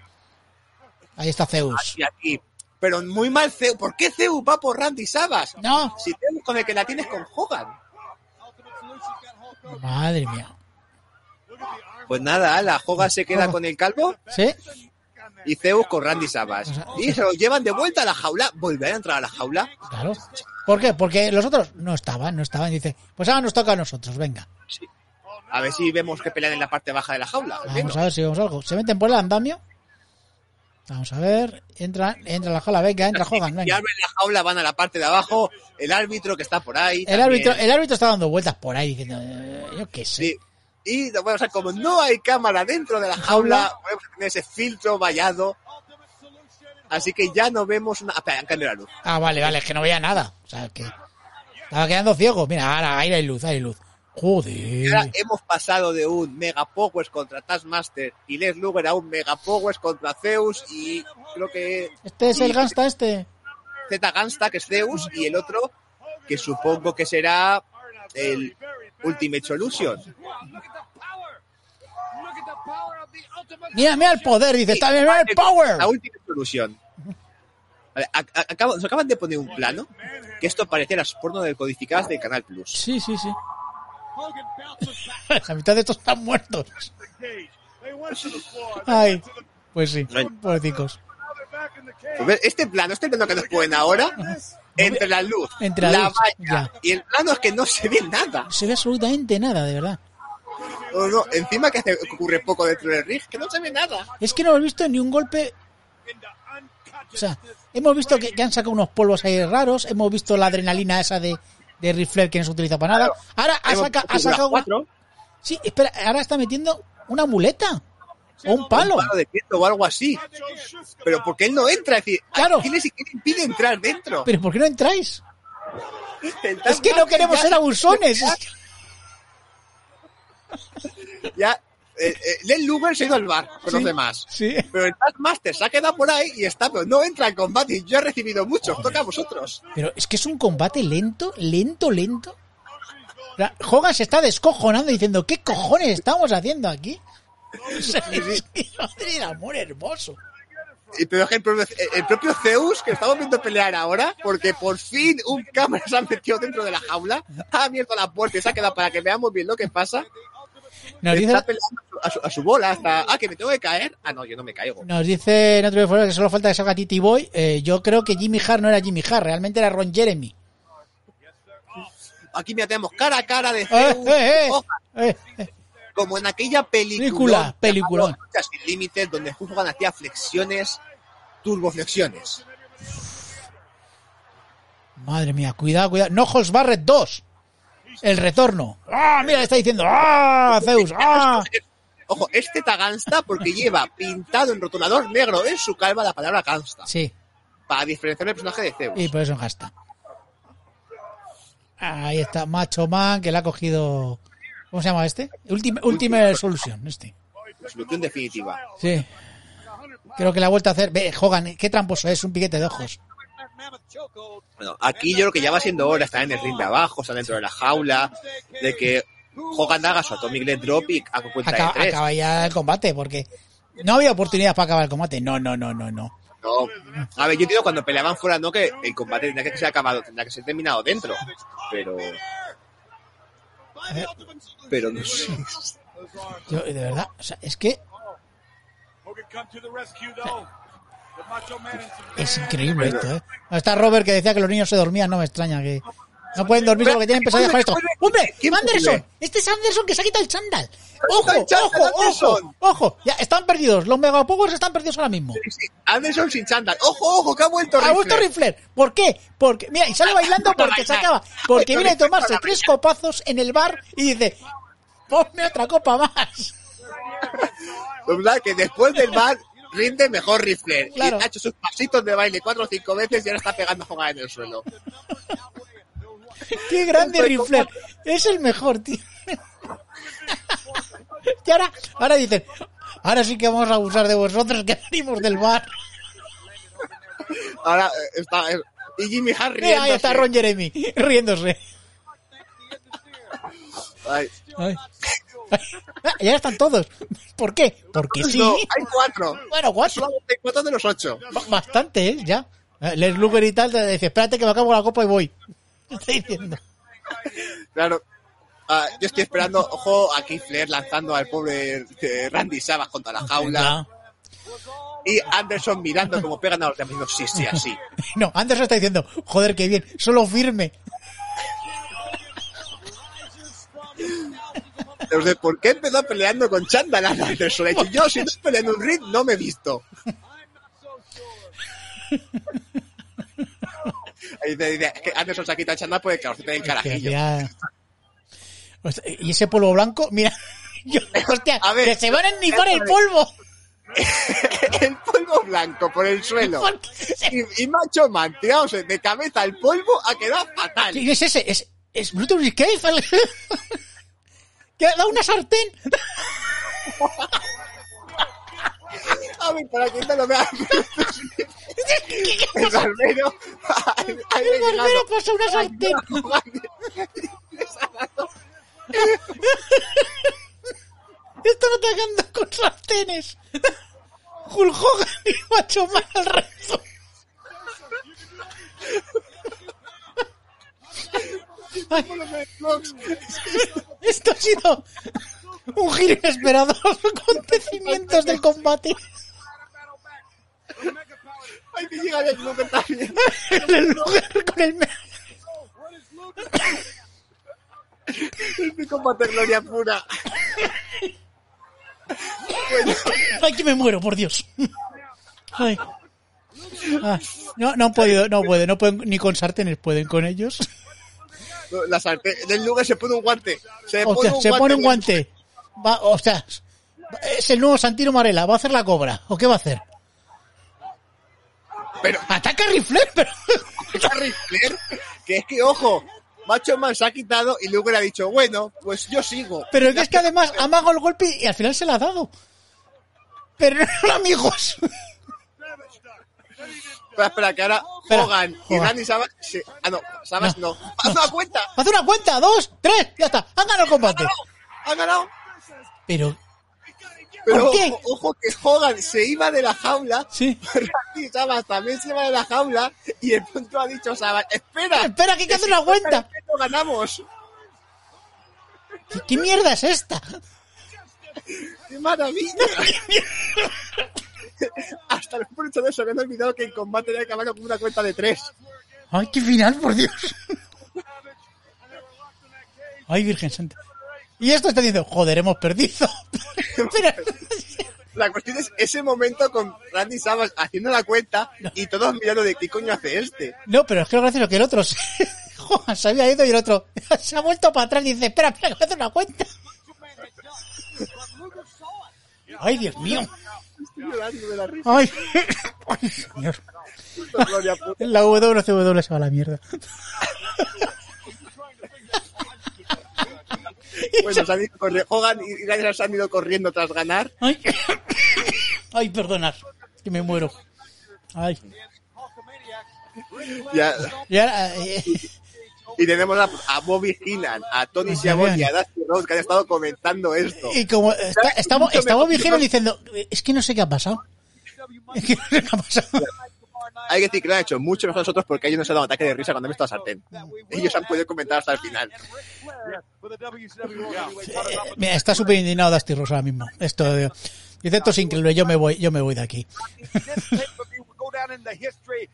Ahí está Zeus. Aquí. Pero muy mal Zeus. ¿Por qué Zeus va por Randy Savas? No, Si Zeus con el que la tienes con Hogan. Madre mía. Pues nada, la Hogan se queda Oh. con el calvo ¿Sí? y Zeus con Randy Savas. O sea, Y se lo llevan de vuelta a la jaula. ¿Volverá a entrar a la jaula? Claro. ¿Por qué? Porque los otros no estaban, no estaban. Dice, pues ahora nos toca a nosotros, venga. Sí. A ver si vemos que pelean en la parte baja de la jaula. Vamos a ver si vemos algo. ¿Se meten por el andamio? Vamos a ver. Entra, entra la jaula, venga, entra Hogan, venga. abren la jaula, van a la parte de abajo. El árbitro que está por ahí. El árbitro, el árbitro está dando vueltas por ahí diciendo, eh, yo qué sé. Sí. Y bueno, o sea, como no hay cámara dentro de la jaula, podemos tener ese filtro vallado. Así que ya no vemos una. Espera, han cambiado la luz. Ah, vale, vale, es que no veía nada. O sea, que estaba quedando ciego. Mira, ahora ahí hay luz, hay luz. Y ahora Joder. hemos pasado de un Mega Powers contra Taskmaster y Les Luger a un Mega Powers contra Zeus y creo que Este es el y gangsta este. Z Gansta, que es Zeus, y el otro que supongo que será el Ultimate Solution. Mira, mira el poder, dice, está bien, mira el La power. Ultimate Solution. Nos acaban de poner un plano que esto parecía las porno decodificadas de Canal Plus. Sí, sí, sí. La mitad de estos están muertos. Ay, pues sí, ve, Este plano, este plano que nos ponen ahora, entre la luz, Entre la la luz, valla y el plano es que no se ve nada. No se ve absolutamente nada, de verdad. No, no, encima que hace- que ocurre poco dentro del rig, que no se ve nada. Es que no hemos visto ni un golpe. O sea, hemos visto que, que han sacado unos polvos ahí raros. Hemos visto la adrenalina esa de, de Rifler que no se utiliza para nada. Ahora ha, saca- ha sacado. una- cuatro, Sí, espera, ahora está metiendo una muleta. O un palo. un palo de o algo así. Pero porque él no entra, es decir, Claro. ¿quién, es, quién impide entrar dentro? Pero ¿por qué no entráis? Es que no queremos ya- ser abusones. Ya, eh, eh, Len Luger se ha ido al bar con los demás. Sí. Pero el Taskmaster se ha quedado por ahí y está, pero no entra en combate. Y yo he recibido muchos, toca a vosotros. Pero es que es un combate lento, lento, lento. Sea, Hogan se está descojonando diciendo, ¿qué cojones estamos haciendo aquí? O sea, es que, madre amor hermoso. Y pero es que el propio, el propio Zeus, que estamos viendo pelear ahora, porque por fin un cámara se ha metido dentro de la jaula, ha abierto la puerta y se ha quedado para que veamos bien lo que pasa. Nos dice, Está peleando a su, a su bola hasta. Ah, que me tengo que caer. Ah, no, yo no me caigo. nos dice Notable Fuera que solo falta que salga Titi Boy. Eh, yo creo que Jimmy Hart no era Jimmy Hart, realmente era Ron Jeremy. Aquí mira, tenemos cara a cara de Eh, eh, eh, eh, eh. como en aquella película. Película. Sin límites, donde Hogan hacía flexiones, turboflexiones. Madre mía, cuidado, cuidado. No Holmes Barrett 2. El retorno. ¡Ah! Mira, le está diciendo. ¡Ah! Zeus. ¡Ah! Ojo, este Tagansta porque lleva pintado en rotulador negro en su calva la palabra Gansta. Sí, Para diferenciar el personaje de Zeus. y por eso gasta. Ahí está Macho Man, que le ha cogido. ¿Cómo se llama este? Ultimate, Ultimate Solution, este. Solución definitiva. Sí. Creo que la ha vuelto a hacer. Ve, Hogan, qué tramposo es, un piquete de ojos. Bueno, aquí yo creo que ya va siendo hora, estar en el ring de abajo, estar dentro de la jaula, de que Hogan haga su Atomic Leg Drop y haga cuenta Acaba, de tres. acaba ya el combate, porque no había oportunidad para acabar el combate. No, no, no, no, no. No. A ver, yo entiendo cuando peleaban fuera, no que el combate tendría que ser acabado, tendría que ser terminado dentro. Pero. Pero no sé. Yo, de verdad, o sea, es que es increíble esto, ¿eh? Está Robert que decía que los niños se dormían, no me extraña que no pueden dormir porque tienen pesadillas con esto. ¡Hombre! ¿Quién ¡Anderson! Este es Anderson que se ha quitado el chándal. ¡Ojo! ¡Ojo! ¡Ojo! ¡Ojo! Ya, están perdidos. Los Megapowers están perdidos ahora mismo. Anderson sin chándal. ¡Ojo, ojo! Que ha vuelto Ha vuelto. Rifler. ¿Por qué? Porque, mira, y sale bailando porque se acaba. Porque viene a tomarse tres copazos en el bar y dice, ponme otra copa más. Pues verdad que después del bar rinde mejor Riffler. Claro. Y ha hecho sus pasitos de baile cuatro o cinco veces y ahora está pegando a Hogan en el suelo. Qué grande Rifler. Es el mejor, tío. Y ahora, ahora dicen, ahora sí que vamos a abusar de vosotros que venimos del bar. Ahora eh, está. eh, y Jimmy Harry. Mira, ahí está Ron Jeremy riéndose. Ay. Ay. Ay. Y ahora están todos. ¿Por qué? Porque sí. Hay cuatro. Bueno, cuatro. Solamente cuatro de los ocho. Ba- Bastante, ¿eh? Ya. Eh, Les Luger y tal dice, espérate que me acabo la copa y voy. ¿Qué estoy diciendo? Claro. Ah, yo estoy esperando, ojo, a Keith Flair lanzando al pobre eh, Randy Savage contra la jaula. Y Anderson mirando como pegan a los demás. Sí, sí, así. No, Anderson está diciendo, joder, qué bien, solo firme. Entonces, ¿por qué empezó peleando con Chandal Anderson? Ha dicho, yo si no estoy peleando un ring, no me he visto. Ahí dice, dice, es que Anderson se ha quitado Chandal porque claro, se tiene el carajillo. Y ese polvo blanco, mira, yo- hostia, A ver, que se van a ennifar el polvo. el polvo blanco por el suelo. ¿Por qué se- Y, y Macho Man tirados de cabeza al polvo ha quedado fatal. ¿Quién es ese? Es, es Brutus Escape. Que da una sartén. A ver, para que no lo vean. el barbero. El barbero pasa una sartén. Están atacando con sartenes. Hulk Hogan y Macho Man al resto. Ay, esto ha sido un giro inesperado a los acontecimientos del combate. Ay, que llega está bien. En el lugar con el... Es mi combate gloria pura. Ay, que me muero, por Dios. Ay. Ah, no, no han podido, no pueden, no pueden, ni con sartenes pueden con ellos. La sartén. Del lugar se pone un guante. Se O pone sea, un se guante. pone un guante. Va, o sea, es el nuevo Santino Marella, va a hacer la cobra. ¿O qué va a hacer? Pero Ataca a Rifler, pero... Harry Flair, que es que, ojo, Macho Man se ha quitado y le ha dicho, bueno, pues yo sigo. Pero es que además amaga el golpe y al final se la ha dado. Pero no, amigos. Espera, espera, que ahora Espera, Hogan y Hogan. Randy Savage... se- Ah, no, Savage no. No. ¡Haz una cuenta! Haz una cuenta, dos, tres, ya está. Han ganado el combate. ¡Ha ganado! Pero, Pero ¿Por qué? Ojo, ojo que Hogan se iba de la jaula, sí. Randy Savage también se iba de la jaula y el punto ha dicho Savage, espera, Espera, que hay que hacer una cuenta. no ganamos. ¿Qué, qué mierda es esta? ¡Qué maravilla! Hasta de eso, me he olvidado que el combate había acabado con una cuenta de tres. Ay, qué final, por Dios. Ay, Virgen Santa. Y esto está diciendo, joder, hemos perdido. La cuestión es ese momento con Randy Savage haciendo la cuenta y todos mirando de qué coño hace este. no, pero es que lo gracioso es que el otro se, Joder, se había ido y el otro se ha vuelto para atrás y dice, espera, espera, que voy a hacer una cuenta. Ay, Dios mío. Estoy llorando de la risa. Ay, ay señor. La WCW se va a la mierda. Bueno, se han ido corri- Hogan y Randy se han ido corriendo tras ganar. Ay, ay perdonad, que me muero. Ay. Ya- Y ahora, eh, y tenemos a, a Bobby Heenan, a Tony Schiavone y a Dusty Rhodes que han estado comentando esto. y como está, estamos, estamos Vigero diciendo, es que no sé qué ha pasado. ¿Qué ha pasado? Hay que decir que lo han hecho mucho mejor nosotros porque ellos no se han dado ataque de risa cuando han visto la sartén. Ellos han podido comentar hasta el final. Mira, está súper indignado Dusty Rose ahora mismo. Esto, dice, esto es increíble, yo me voy, yo me voy de aquí.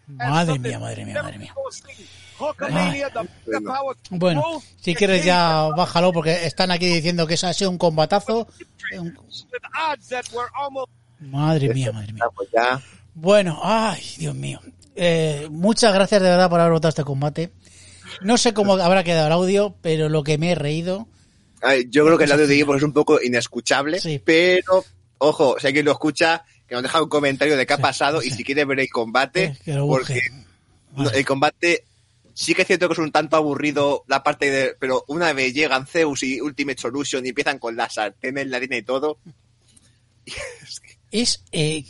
Madre mía, madre mía, madre mía. Bueno, si quieres ya bájalo porque están aquí diciendo que eso ha sido un combatazo. Un- Madre mía, madre mía. Ah. Bueno, ay, Dios mío. Eh, muchas gracias de verdad por haber votado este combate. No sé cómo habrá quedado el audio, pero lo que me he reído. Ay, Yo creo que el audio de Evo es un poco inescuchable, Sí. pero, ojo, si alguien lo escucha, que nos deja un comentario de qué ha pasado y si quiere ver el combate, Eh, porque el combate sí que es cierto que es un tanto aburrido la parte de, pero una vez llegan Zeus y Ultimate Solution y empiezan con las sartenes, la harina y todo, Es, eh,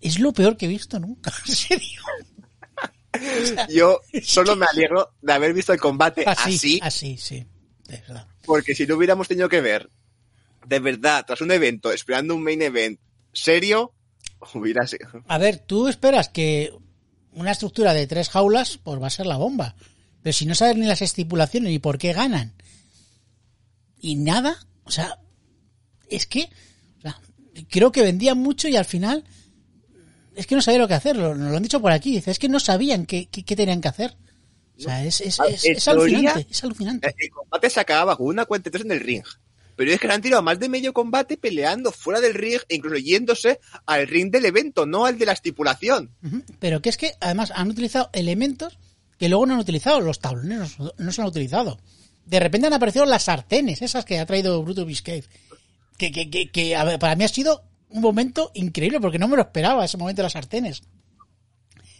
es lo peor que he visto nunca. En serio. yo solo me alegro de haber visto el combate Así, así, así, sí. De verdad. porque si no hubiéramos tenido que ver de verdad tras un evento, esperando un main event serio, hubiera sido. A ver, tú esperas que una estructura de tres jaulas, pues va a ser la bomba. Pero si no sabes ni las estipulaciones ni por qué ganan. Y nada, o sea, es que, o sea, creo que vendían mucho y al final es que no sabía lo que hacer. Lo- Nos lo han dicho por aquí. Dice, es que no sabían qué, qué- qué tenían que hacer. O sea, es, es, es, En es teoría, alucinante. Es alucinante. El combate se acababa con una cuenta de tres en el ring. Pero es que le han tirado más de medio combate peleando fuera del ring e incluso yéndose al ring del evento, no al de la estipulación. Pero que es que además han utilizado elementos que luego no han utilizado. Los tablones no, se han utilizado. De repente han aparecido las sartenes, esas que ha traído Bruto Biscay. Que, que, que, que, ver, para mí ha sido un momento increíble porque no me lo esperaba ese momento de las sartenes.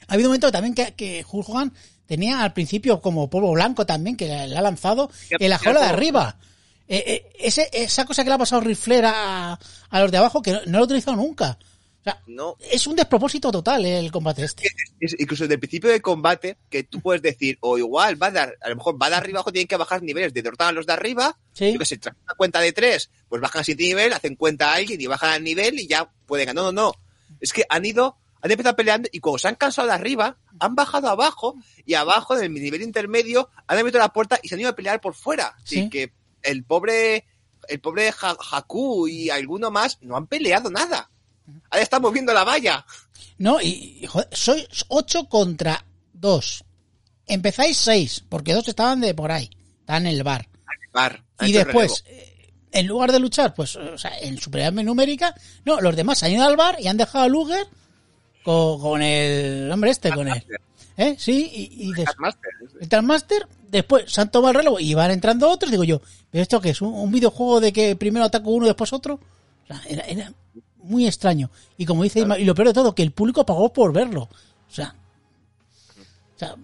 Ha habido un momento también que, que Hulk Hogan tenía al principio como polvo blanco también, que le, le ha lanzado en la jaula de arriba. Eh, eh, ese, esa cosa que le ha pasado Rifler a, a los de abajo, que no, no lo he utilizado nunca. O sea, No. es un despropósito total eh, el combate este. Es incluso desde el principio del combate, que tú puedes decir, o igual va de, ar- a lo mejor va de arriba abajo, tienen que bajar niveles, de derrotar a los de arriba, Sí. yo que sé, tras una cuenta de tres, pues bajan a siete nivel, hacen cuenta a alguien y bajan al nivel y ya pueden ganar. No, no, no. Es que han ido, han empezado peleando y cuando se han cansado de arriba, han bajado abajo y abajo, en el nivel intermedio, han abierto la puerta y se han ido a pelear por fuera. Así Sí. que el pobre, el pobre Ha- Haku y alguno más no han peleado nada. Ahora están moviendo la valla. No, y, joder, sois 8 contra 2. Empezáis 6, porque dos estaban de por ahí. Estaban en el bar. Y el después, relevo. eh, en lugar de luchar, pues, o sea, en superioridad numérica, no, los demás han ido al bar y han dejado a Luger con, con el hombre este, con él. ¿Eh? Sí, y, y des- el Taskmaster, después se han tomado el relevo y van entrando otros. Digo yo, ¿pero esto qué es? ¿Un, un videojuego de que primero ataco uno después otro? O sea, era, era muy extraño. Y como dice Isma, y lo peor de todo, que el público pagó por verlo. O sea, o sea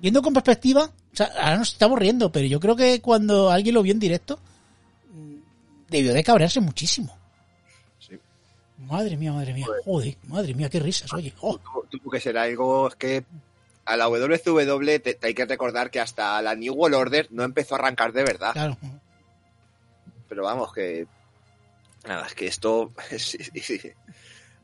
viendo con perspectiva, o sea, ahora nos estamos riendo, pero yo creo que cuando alguien lo vio en directo, mm, debió de cabrearse muchísimo. Madre mía, madre mía. Joder, madre mía, qué risas, oye. Oh, tuvo- que ser algo es que a la WCW te, te hay que recordar que hasta la New World Order no empezó a arrancar de verdad. claro. Pero vamos, que. Nada, es que esto es, es-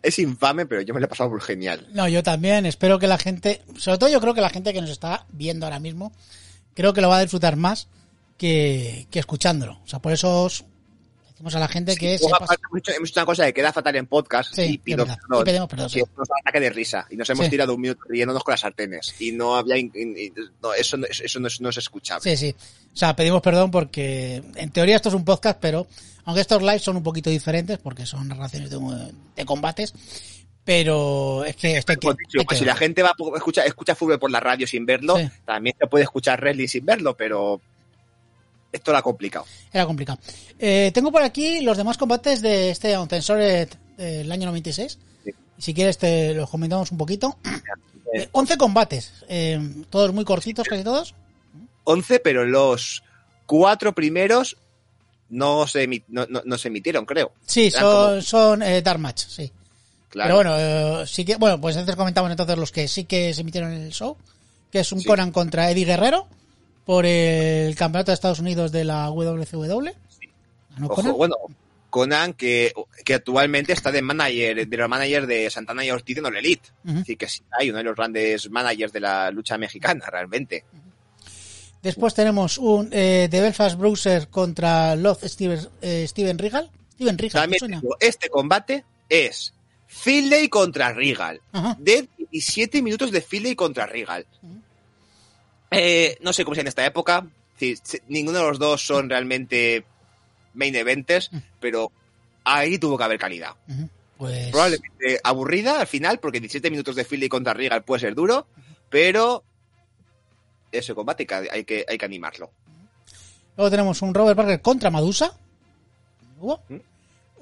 es infame, pero yo me lo he pasado por genial. No, yo también. Espero que la gente, sobre todo yo creo que la gente que nos está viendo ahora mismo, creo que lo va a disfrutar más que, que escuchándolo. O sea, por eso os decimos a la gente que sepas- aparte, hemos, hecho, hemos hecho una cosa que queda fatal en podcast Sí, y pido Y pedimos perdón, sí. nos ataque de risa y nos hemos tirado un minuto riéndonos con las sartenes y no había in- in- in- no, eso, no- eso no, es, no es escuchable. Sí, sí. O sea, pedimos perdón porque en teoría esto es un podcast, pero aunque estos lives son un poquito diferentes porque son narraciones de, de combates, pero es que dicho, que si la gente va a escuchar escucha fútbol por la radio sin verlo, Sí. también se puede escuchar wrestling sin verlo, pero esto ha complicado. Era complicado. Eh, tengo por aquí los demás combates de este Uncensored del año 96. Sí. Si quieres te los comentamos un poquito. Eh, 11 combates, eh, todos muy cortitos, casi todos. 11, pero los cuatro primeros no se, no, no- no se emitieron, creo. Sí, Eran son, como- son eh, Dark Match, sí. claro. Pero bueno, eh, sí que, bueno, pues antes comentamos entonces los que sí que se emitieron en el show, que es un Sí. Conan contra Eddie Guerrero por el campeonato de Estados Unidos de la WCW. Ganó Ojo, Conan. bueno, Conan, que, que actualmente está de manager, de los managers de Santana y Ortiz en All Elite. Decir, que sí hay uno de los grandes managers de la lucha mexicana, realmente. Después tenemos un eh, de Belfast Browser contra Love Steven, eh, Steven Regal. Steven Regal, ¿te También suena? digo, este combate es Finlay contra Regal. Ajá. De 17 minutos de Finlay contra Regal. Eh, no sé cómo sea en esta época. Sí, sí, ninguno de los dos son realmente main eventers, pero ahí tuvo que haber calidad. Pues Probablemente aburrida al final, porque 17 minutos de Finlay contra Regal puede ser duro, pero ese combate hay que, hay que animarlo. luego tenemos un Robert Parker contra Madusa. Hubo. ¿Mm?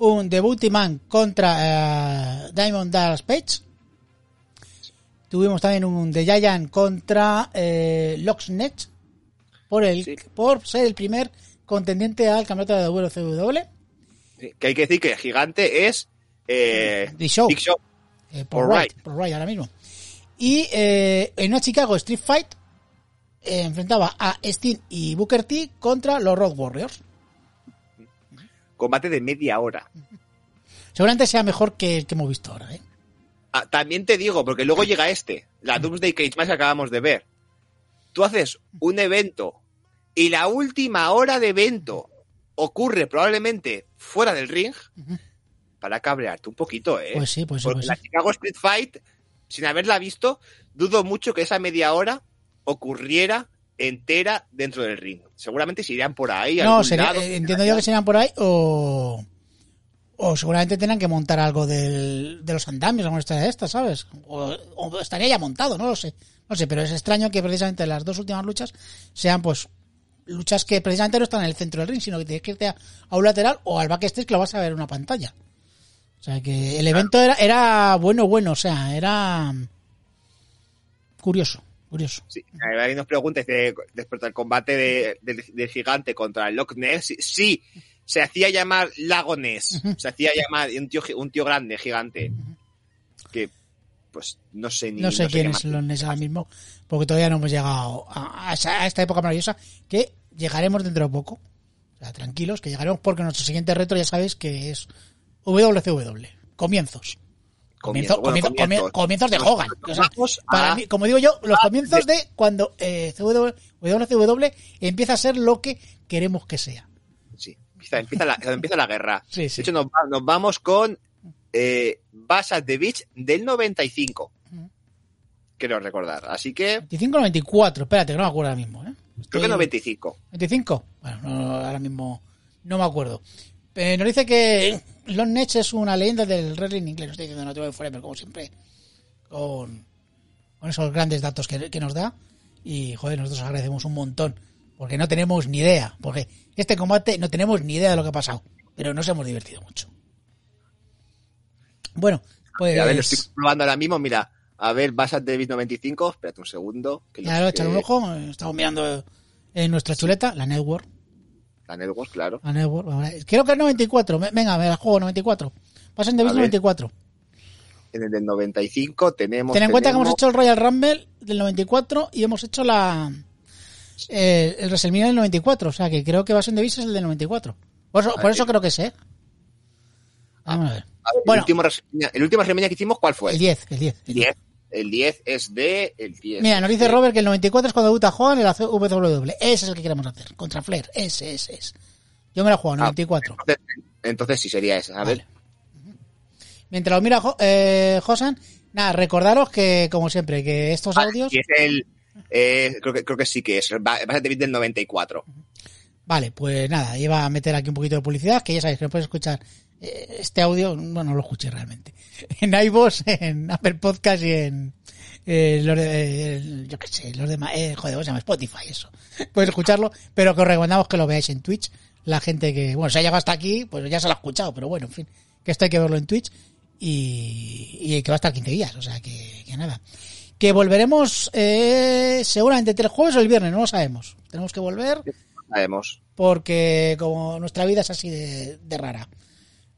Un The Booty Man contra eh, Diamond Dallas Page. Tuvimos también un The Giant contra eh, Locksnet por el Sí. por ser el primer contendiente al campeonato de WCW. Sí, Que hay que decir que el gigante es eh, The Show. Big Show. Eh, por Por right, right. por right ahora mismo. Y eh, en una Chicago Street Fight enfrentaba a Sting y Booker T contra los Road Warriors. Combate de media hora. Seguramente sea mejor que el que hemos visto ahora. ¿eh? Ah, también te digo, porque luego llega este, la Doomsday Cage Match que acabamos de ver. Tú haces un evento y la última hora de evento ocurre probablemente fuera del ring para cabrearte un poquito, ¿eh? Pues sí, pues sí, Porque pues la sí. Chicago Street Fight, sin haberla visto, dudo mucho que esa media hora ocurriera entera dentro del ring. Seguramente se irían por ahí. No, algún sería- lado, eh, entiendo yo que serían por ahí o, o seguramente tengan que montar algo del, de los andamios, alguna historia de estas, ¿sabes? O, o estaría ya montado, no lo sé. No sé, pero es extraño que precisamente las dos últimas luchas sean pues luchas que precisamente no están en el centro del ring, sino que tienes que irte a, a un lateral o al backstage que lo vas a ver en una pantalla. O sea que el evento era, era bueno, bueno, o sea, era curioso, curioso. Sí, alguien nos pregunta de, después del combate de- del, del gigante contra el Loch Ness, si se hacía llamar Lago Ness, se hacía llamar un tío, un tío grande, gigante, que pues no sé ni No sé quién es Ness ahora mismo, porque todavía no hemos llegado a, a esta época maravillosa, que llegaremos dentro de poco. O sea, tranquilos, que llegaremos porque nuestro siguiente reto ya sabéis que es WCW. Comienzos. Comienzo- Comienzo, bueno, comienzo- comienzos. comie- comienzos de Hogan. O sea, vamos para mí, como digo yo, los a- comienzos de cuando eh, CW WCW empieza a ser lo que queremos que sea. Empieza, la, empieza la guerra. Sí, sí. De hecho, nos, nos vamos con eh, Bash at the Beach del 95. Quiero recordar. Así que, 25-94, espérate, que no me acuerdo ahora mismo. ¿eh? creo que Estoy- 95. ¿25? Bueno, no, ahora mismo no me acuerdo. Eh, nos dice que Lon Nets es una leyenda del wrestling inglés. Nos está diciendo Notable Forever, como siempre, con, con esos grandes datos que, que nos da. Y, joder, nosotros agradecemos un montón, porque no tenemos ni idea. Porque este combate no tenemos ni idea de lo que ha pasado, pero nos hemos divertido mucho. Bueno, pues. A ver, lo estoy probando ahora mismo. Mira, a ver, at the Beach 95. Espérate un segundo. Que Claro, que- echar un ojo. Estamos mirando en nuestra chuleta, la Network. La Network, claro. La Network, Creo que es 94. me- Venga, me la juego 94. Pasen de A Beast ver. 94. En el del 95 tenemos. Ten en cuenta que hemos hecho el Royal Rumble del 94 y hemos hecho la eh, el WrestleMania del 94. O sea que creo que Basen de Beast es el del 94. Por eso, por eso creo que sé. Vamos a ver. A ver, Bueno. el, último el último WrestleMania que hicimos, ¿cuál fue? El 10, el 10. el 10. 10. El 10 es de. El 10. Mira, nos dice de- Robert que el 94 es cuando debuta Hogan en la WWE. Ese es el que queremos hacer. Contra Flair. Ese, ese es. Yo me la juego, Ah, 94. Entonces, entonces sí sería esa. A ver. Mientras lo mira eh, Josan, nada, recordaros que, como siempre, que estos Vale, audios... y es el. Eh, creo, que, creo que sí que es. Va, va a del 94. Vale, pues nada, iba a meter aquí un poquito de publicidad, que ya sabéis que no podéis escuchar eh, este audio, no, no lo escuché realmente. En iVoox, en Apple Podcast y en eh, los de, eh, yo qué sé, los demás, eh, joder, ¿cómo se llama? Spotify, eso. Podéis escucharlo, pero que os recomendamos que lo veáis en Twitch. La gente que, bueno, se ha llegado hasta aquí, pues ya se lo ha escuchado, pero bueno, en fin, que esto hay que verlo en Twitch y, que va a estar 15 días, o sea que nada. Que volveremos eh, seguramente entre el jueves o el viernes, no lo sabemos. Tenemos que volver Sabemos. porque como nuestra vida es así de, de rara.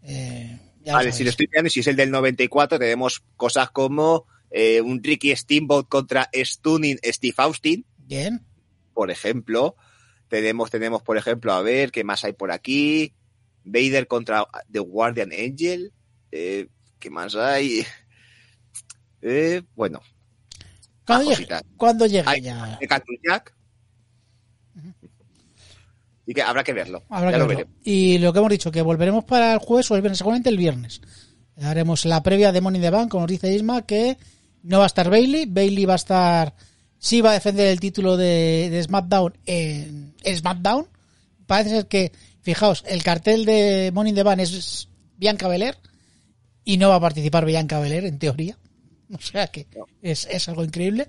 Eh, Vale, si lo estoy mirando y si es el del 94, tenemos cosas como eh, un Ricky Steamboat contra Stunning Steve Austin, Bien. por ejemplo. Tenemos, tenemos, por ejemplo, a ver, ¿qué más hay por aquí? Vader contra The Guardian Angel. Eh, ¿Qué más hay? Eh, bueno, Hay ya. de Cartoon Jack. Y que habrá que verlo. Habrá ya que lo verlo. Y lo que hemos dicho, que volveremos para el jueves o el viernes, seguramente el viernes. Haremos la previa de Money in the Bank, como nos dice Isma, que no va a estar Bailey. Bailey va a estar, sí va a defender el título de, de SmackDown en, en SmackDown. Parece ser que, fijaos, el cartel de Money in the Bank es Bianca Belair y no va a participar Bianca Belair, en teoría. O sea que No. es, es algo increíble.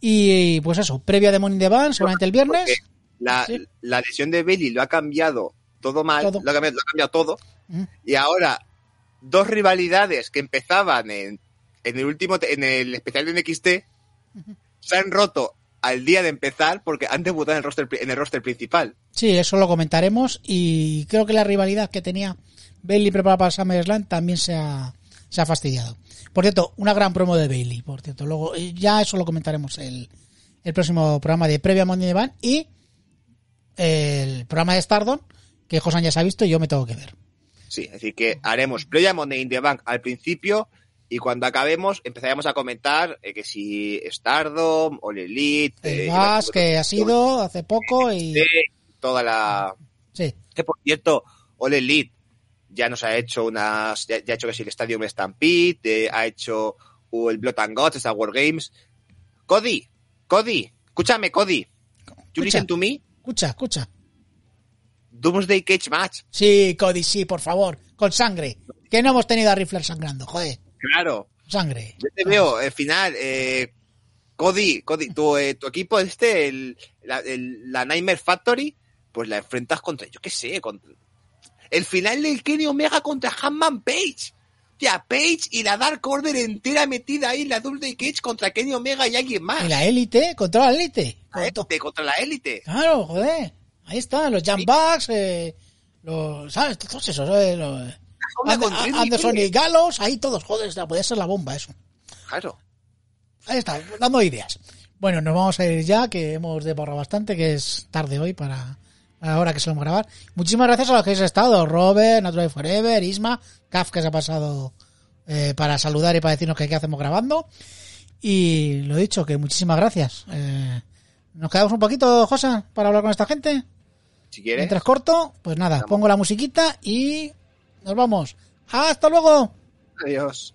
Y pues eso, previa de Money in the Bank, seguramente el viernes. La, Sí. la lesión de Bailey lo ha cambiado todo mal, Todo. Lo, ha cambiado, lo ha cambiado todo. Mm. Y ahora, dos rivalidades que empezaban en, en el último, en el especial de NXT, se han roto al día de empezar porque han debutado en el roster, en el roster principal. Sí, eso lo comentaremos y creo que la rivalidad que tenía Bailey preparada para SummerSlam también se ha, se ha fastidiado. Por cierto, una gran promo de Bailey, por cierto. Luego, eh, ya eso lo comentaremos el, el próximo programa de previa Monday Bank y el programa de Stardom, que Josan ya se ha visto y yo me tengo que ver. Sí, es decir, que haremos previa Money in the Bank al principio y cuando acabemos empezaremos a comentar eh, que si Stardom o Elite, El eh, Gas, que ha sido hace poco y... toda la Sí, que por cierto, All Elite ya nos ha hecho unas, ya, ya ha hecho que si el Stadium Stampede, eh, ha hecho uh, el Blood and Gods, Star Wars Games. Cody, Cody, escúchame, Cody. You Escucha. listen to me? escucha, escucha. Doomsday Cage Match. Sí, Cody, sí, por favor, con sangre. Que no hemos tenido a Rifler sangrando, joder, Claro. sangre. Yo te veo, al final, eh, Cody, Cody, tu, eh, tu equipo este, el, la, el- la Nightmare Factory, pues la enfrentas contra, yo qué sé, contra... El final del Kenny Omega contra Hanman Page. Tía, Page y la Dark Order entera metida ahí en la Doomsday Cage contra Kenny Omega y alguien más. Y la élite, contra la élite. Contra la élite. Claro, joder. Ahí está, los Jambacks, eh, los, ¿sabes? Todos esos, eh, los. Anderson y Galos, ahí todos, joder, podía ser la bomba eso. Claro. Ahí está, dando ideas. Bueno, nos vamos a ir ya, que hemos devorado bastante, que es tarde hoy para, para la hora que se lo vamos a grabar. Muchísimas gracias a los que habéis estado, Robert, Natural Forever, Isma, Kaf que se ha pasado eh, para saludar y para decirnos que qué hacemos grabando. Y lo dicho, que muchísimas gracias. Eh, ¿Nos quedamos un poquito, Josa, para hablar con esta gente? Si quieres. Mientras corto, pues nada, pongo la musiquita y nos vamos. ¡Hasta luego! Adiós.